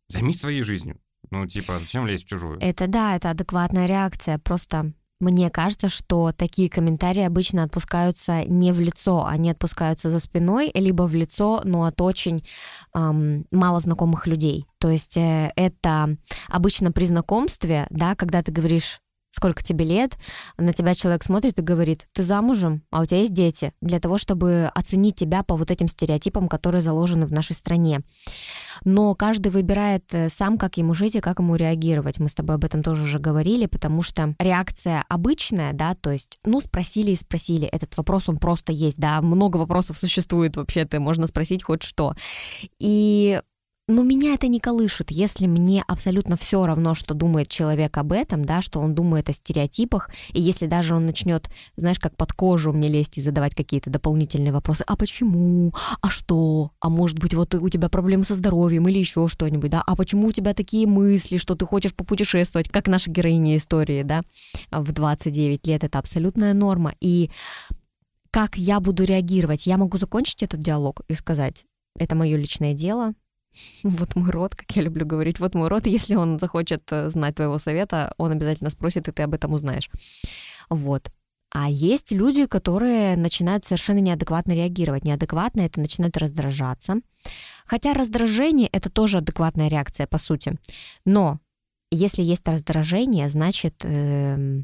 займись своей жизнью. Ну, типа, зачем лезть в чужую? Это да, это адекватная реакция. Просто мне кажется, что такие комментарии обычно отпускаются не в лицо, они отпускаются за спиной, либо в лицо, но от очень эм, мало знакомых людей. То есть э, это обычно при знакомстве, да, когда ты говоришь сколько тебе лет, на тебя человек смотрит и говорит, ты замужем, а у тебя есть дети, для того, чтобы оценить тебя по вот этим стереотипам, которые заложены в нашей стране. Но каждый выбирает э, сам, как ему жить и как ему реагировать. Мы с тобой об этом тоже уже говорили, потому что реакция обычная, да, то есть, ну, спросили и спросили, этот вопрос, он просто есть, да, много вопросов существует вообще-то, можно спросить хоть что. И но меня это не колышет, если мне абсолютно все равно, что думает человек об этом, да, что он думает о стереотипах, и если даже он начнет, знаешь, как под кожу мне лезть и задавать какие-то дополнительные вопросы, а почему, а что, а может быть вот у тебя проблемы со здоровьем или еще что-нибудь, да, а почему у тебя такие мысли, что ты хочешь попутешествовать, как наша героиня истории, да, в 29 лет, это абсолютная норма, и как я буду реагировать, я могу закончить этот диалог и сказать, это мое личное дело, вот мой род, как я люблю говорить, вот мой род, если он захочет э, знать твоего совета, он обязательно спросит, и ты об этом узнаешь. Вот. А есть люди, которые начинают совершенно неадекватно реагировать. Неадекватно это начинают раздражаться. Хотя раздражение это тоже адекватная реакция, по сути. Но если есть раздражение, значит, э,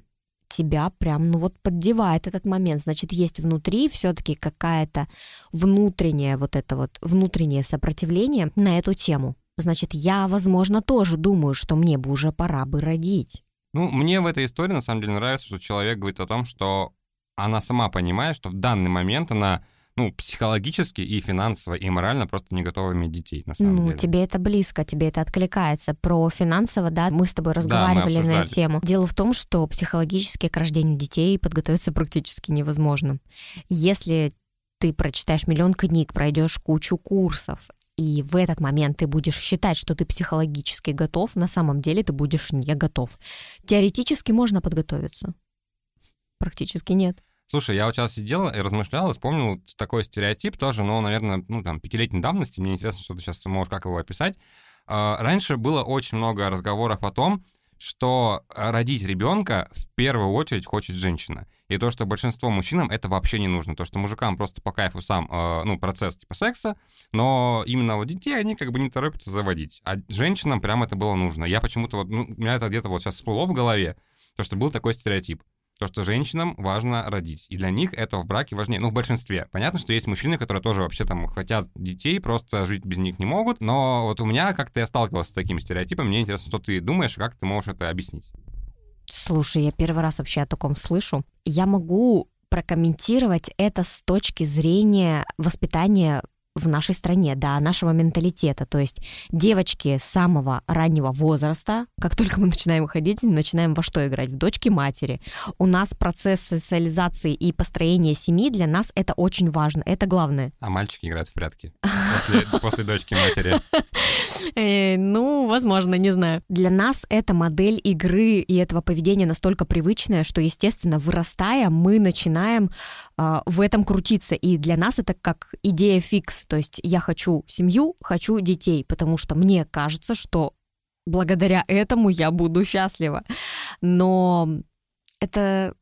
тебя прям, ну вот поддевает этот момент. Значит, есть внутри все-таки какая-то внутренняя вот это вот, внутреннее сопротивление на эту тему. Значит, я, возможно, тоже думаю, что мне бы уже пора бы родить. Ну, мне в этой истории на самом деле нравится, что человек говорит о том, что она сама понимает, что в данный момент она ну, психологически и финансово, и морально просто не готовы иметь детей, на самом ну, деле. тебе это близко, тебе это откликается. Про финансово, да, мы с тобой разговаривали да, на эту тему. Дело в том, что психологически к рождению детей подготовиться практически невозможно. Если ты прочитаешь миллион книг, пройдешь кучу курсов, и в этот момент ты будешь считать, что ты психологически готов, на самом деле ты будешь не готов. Теоретически можно подготовиться, практически нет. Слушай, я вот сейчас сидел и размышлял, и вспомнил такой стереотип тоже, но, наверное, ну, там, пятилетней давности. Мне интересно, что ты сейчас можешь как его описать. А, раньше было очень много разговоров о том, что родить ребенка в первую очередь хочет женщина. и то, что большинство мужчинам это вообще не нужно. То, что мужикам просто по кайфу сам, э, ну, процесс типа секса, но именно вот детей они как бы не торопятся заводить. А женщинам прям это было нужно. Я почему-то вот, ну, у меня это где-то вот сейчас всплыло в голове, то, что был такой стереотип. То, что женщинам важно родить. И для них это в браке важнее. Ну, в большинстве. Понятно, что есть мужчины, которые тоже вообще там хотят детей, просто жить без них не могут. Но вот у меня как-то я сталкивался с такими стереотипами. Мне интересно, что ты думаешь, как ты можешь это объяснить. Слушай, я первый раз вообще о таком слышу. Я могу прокомментировать это с точки зрения воспитания в нашей стране, да, нашего менталитета. То есть девочки с самого раннего возраста, как только мы начинаем ходить, начинаем во что играть? В дочки матери. У нас процесс социализации и построения семьи для нас это очень важно, это главное. А мальчики играют в прятки после, дочки матери. Э, ну, возможно, не знаю. Для нас эта модель игры и этого поведения настолько привычная, что, естественно, вырастая, мы начинаем в этом крутиться. И для нас это как идея фикс. То есть я хочу семью, хочу детей, потому что мне кажется, что благодаря этому я буду счастлива. Но это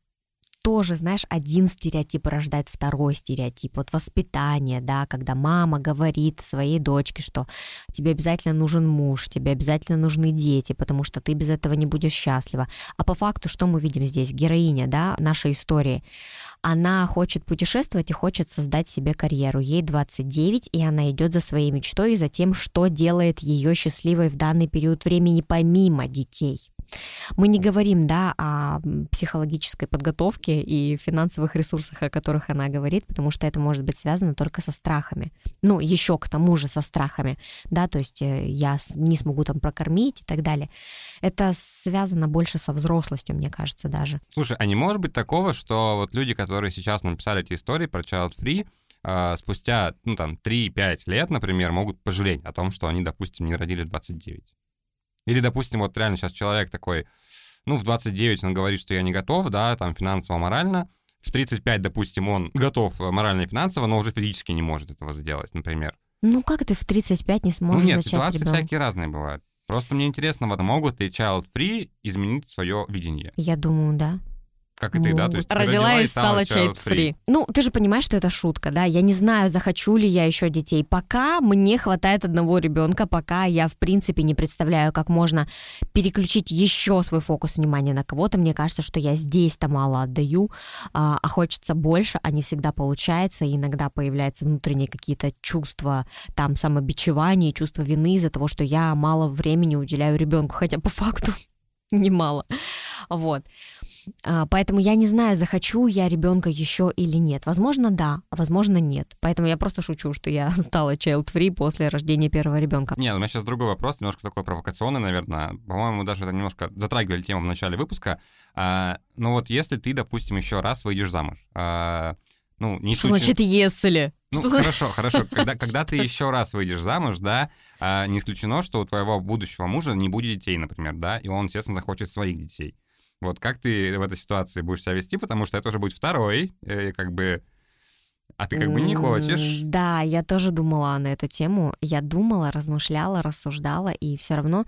тоже, знаешь, один стереотип рождает второй стереотип. Вот воспитание, да, когда мама говорит своей дочке, что тебе обязательно нужен муж, тебе обязательно нужны дети, потому что ты без этого не будешь счастлива. А по факту, что мы видим здесь? Героиня, да, нашей истории. Она хочет путешествовать и хочет создать себе карьеру. Ей 29, и она идет за своей мечтой и за тем, что делает ее счастливой в данный период времени помимо детей. Мы не говорим, да, о психологической подготовке и финансовых ресурсах, о которых она говорит, потому что это может быть связано только со страхами. Ну, еще к тому же со страхами, да, то есть э, я не смогу там прокормить и так далее. Это связано больше со взрослостью, мне кажется, даже. Слушай, а не может быть такого, что вот люди, которые сейчас написали эти истории про Child Free, э, спустя, ну, там, 3-5 лет, например, могут пожалеть о том, что они, допустим, не родили в 29? Или, допустим, вот реально сейчас человек такой, ну, в 29 он говорит, что я не готов, да, там, финансово-морально, в 35, допустим, он готов э, морально и финансово, но уже физически не может этого сделать, например. Ну, как ты в 35 не сможешь Ну, нет, ситуации ребенка? всякие разные бывают. Просто мне интересно, вот могут ли Child Free изменить свое видение? Я думаю, да. Как и ты, да? То есть ты Родила и стала child child-free. Ну, ты же понимаешь, что это шутка, да? Я не знаю, захочу ли я еще детей. Пока мне хватает одного ребенка, пока я, в принципе, не представляю, как можно переключить еще свой фокус внимания на кого-то. Мне кажется, что я здесь-то мало отдаю, а, а хочется больше, а не всегда получается. И иногда появляются внутренние какие-то чувства, там, самобичевания, чувство вины из-за того, что я мало времени уделяю ребенку, хотя по факту немало. Вот. А, Поэтому я не знаю, захочу я ребенка еще или нет. Возможно, да, а возможно, нет. Поэтому я просто шучу, что я стала child-free после рождения первого ребенка. Нет, у меня сейчас другой вопрос, немножко такой провокационный, наверное. По-моему, даже это немножко затрагивали тему в начале выпуска. А, ну вот если ты, допустим, еще раз выйдешь замуж, а, ну, не Что случай- значит если? Ну, Что за- хорошо, хорошо. Когда, когда ты еще раз выйдешь замуж, да, а, не исключено, что у твоего будущего мужа не будет детей, например, да, и он, естественно, захочет своих детей. Вот как ты в этой ситуации будешь себя вести, потому что это уже будет второй, э, как бы, а ты как бы не хочешь. Да, я тоже думала на эту тему. Я думала, размышляла, рассуждала, и все равно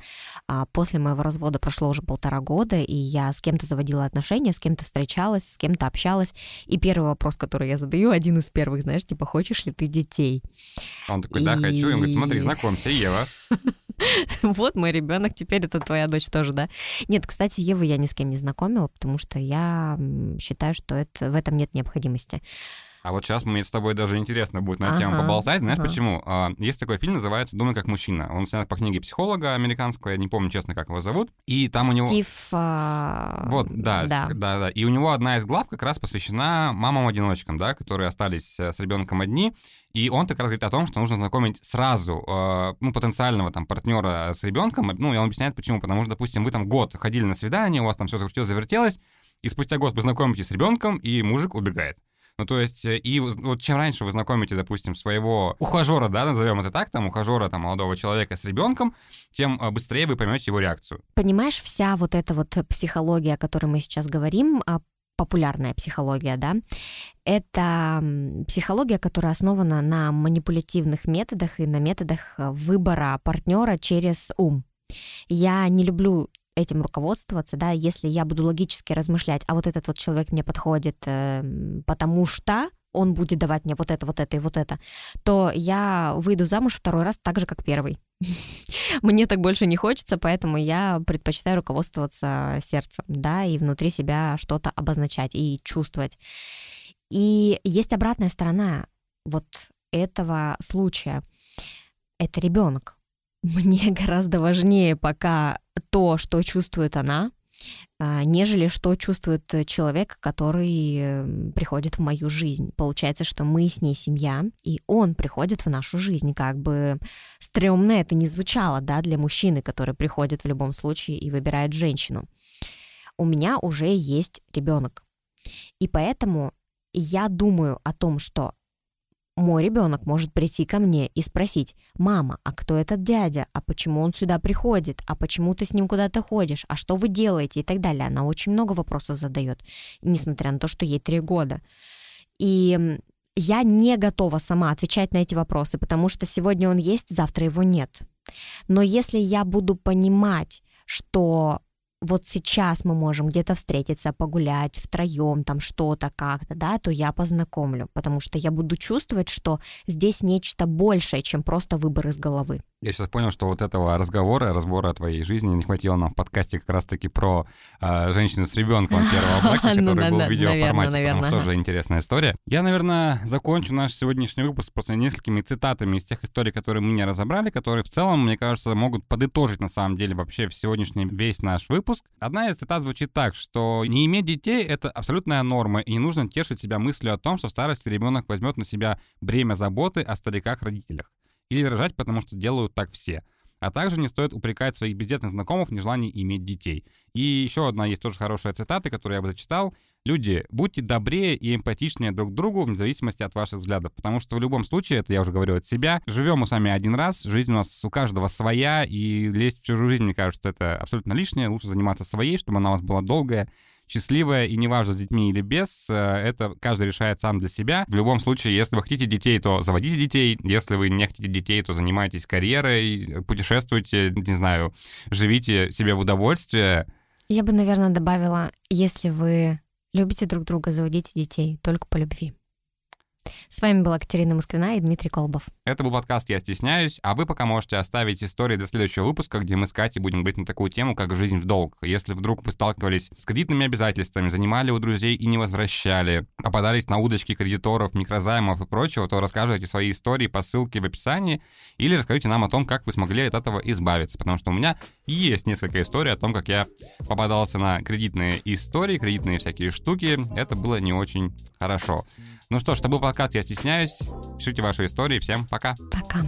а, после моего развода прошло уже полтора года, и я с кем-то заводила отношения, с кем-то встречалась, с кем-то общалась. И первый вопрос, который я задаю, один из первых, знаешь, типа, хочешь ли ты детей? Он такой, да, хочу. И он говорит, смотри, знакомься, Ева. Вот мой ребенок, теперь это твоя дочь тоже, да? Нет, кстати, Еву я ни с кем не знакомила, потому что я считаю, что это, в этом нет необходимости. А вот сейчас мне с тобой даже интересно будет на эту тему Ага, поболтать. Знаешь ага. почему? А, Есть такой фильм, называется «Думай как мужчина». Он снят по книге психолога американского, я не помню, честно, как его зовут. И там у него... Стив... а, Вот, да, да. да, да. И у него одна из глав как раз посвящена мамам-одиночкам, да, которые остались э, с ребенком одни. И он как раз говорит о том, что нужно знакомить сразу, э, ну, потенциального там партнера с ребенком. Ну, и он объясняет, почему. Потому что, допустим, вы там год ходили на свидание, у вас там все закрутилось, завертелось, и спустя год вы знакомитесь с ребенком, и мужик убегает. Ну, то есть, э, и вот чем раньше вы знакомите, допустим, своего ухажера, да, назовем это так, там, ухажера, там, молодого человека с ребенком, тем э, быстрее вы поймете его реакцию. Понимаешь, вся вот эта вот психология, о которой мы сейчас говорим, а, популярная психология, да, это психология, которая основана на манипулятивных методах и на методах э, выбора партнера через ум. Я не люблю этим руководствоваться, да, если я буду логически размышлять, а вот этот вот человек мне подходит, э, потому что он будет давать мне вот это, вот это и вот это, то я выйду замуж второй раз так же, как первый. Мне так больше не хочется, поэтому я предпочитаю руководствоваться сердцем, да, и внутри себя что-то обозначать и чувствовать. И есть обратная сторона вот этого случая. Это ребенок. Мне гораздо важнее пока то, что чувствует она, а, нежели что чувствует человек, который эм, приходит в мою жизнь. Получается, что мы с ней семья, и он приходит в нашу жизнь. Как бы стрёмно это не звучало, да, для мужчины, который приходит в любом случае и выбирает женщину. У меня уже есть ребенок. И поэтому я думаю о том, что мой ребенок может прийти ко мне и спросить, мама, а кто этот дядя? А почему он сюда приходит? А почему ты с ним куда-то ходишь? А что вы делаете? И так далее. Она очень много вопросов задает, несмотря на то, что ей три года. И я не готова сама отвечать на эти вопросы, потому что сегодня он есть, завтра его нет. Но если я буду понимать, что вот сейчас мы можем где-то встретиться, погулять втроем, там что-то как-то, да, то я познакомлю, потому что я буду чувствовать, что здесь нечто большее, чем просто выбор из головы. Я сейчас понял, что вот этого разговора, разбора твоей жизни не хватило нам в подкасте как раз-таки про э, женщину с ребенком первого брака, ну который был в видеоформате, потому что тоже интересная история. Я, наверное, закончу наш сегодняшний выпуск просто несколькими цитатами из тех историй, которые мы не разобрали, которые в целом, мне кажется, могут подытожить на самом деле вообще сегодняшний весь наш выпуск. Одна из цитат звучит так, что не иметь детей — это абсолютная норма, и не нужно тешить себя мыслью о том, что в старости ребенок возьмет на себя бремя заботы о стариках-родителях или рожать, потому что делают так все. А также не стоит упрекать своих бездетных знакомых в нежелании иметь детей. И еще одна есть тоже хорошая цитата, которую я бы зачитал. Люди, будьте добрее и эмпатичнее друг к другу вне зависимости от ваших взглядов. Потому что в любом случае, это я уже говорю от себя, живем мы сами один раз, жизнь у нас у каждого своя, и лезть в чужую жизнь, мне кажется, это абсолютно лишнее. Лучше заниматься своей, чтобы она у вас была долгая, счастливая, и неважно, с детьми или без, э, это каждый решает сам для себя. В любом случае, если вы хотите детей, то заводите детей, если вы не хотите детей, то занимайтесь карьерой, путешествуйте, не знаю, живите себе в удовольствие. Я бы, наверное, добавила, если вы любите друг друга, заводите детей только по любви. С вами была Катерина Москвина и Дмитрий Колбов. Это был подкаст «Я стесняюсь», а вы пока можете оставить истории для следующего выпуска, где мы с Катей будем говорить на такую тему, как «Жизнь в долг». Если вдруг вы сталкивались с кредитными обязательствами, занимали у друзей и не возвращали, попадались на удочки кредиторов, микрозаймов и прочего, то расскажите свои истории по ссылке в описании или расскажите нам о том, как вы смогли от этого избавиться, потому что у меня есть несколько историй о том, как я попадался на кредитные истории, кредитные всякие штуки. Это было не очень хорошо. Ну что ж, это был подкаст «Я стесняюсь». Пишите ваши истории. Всем пока. Пока.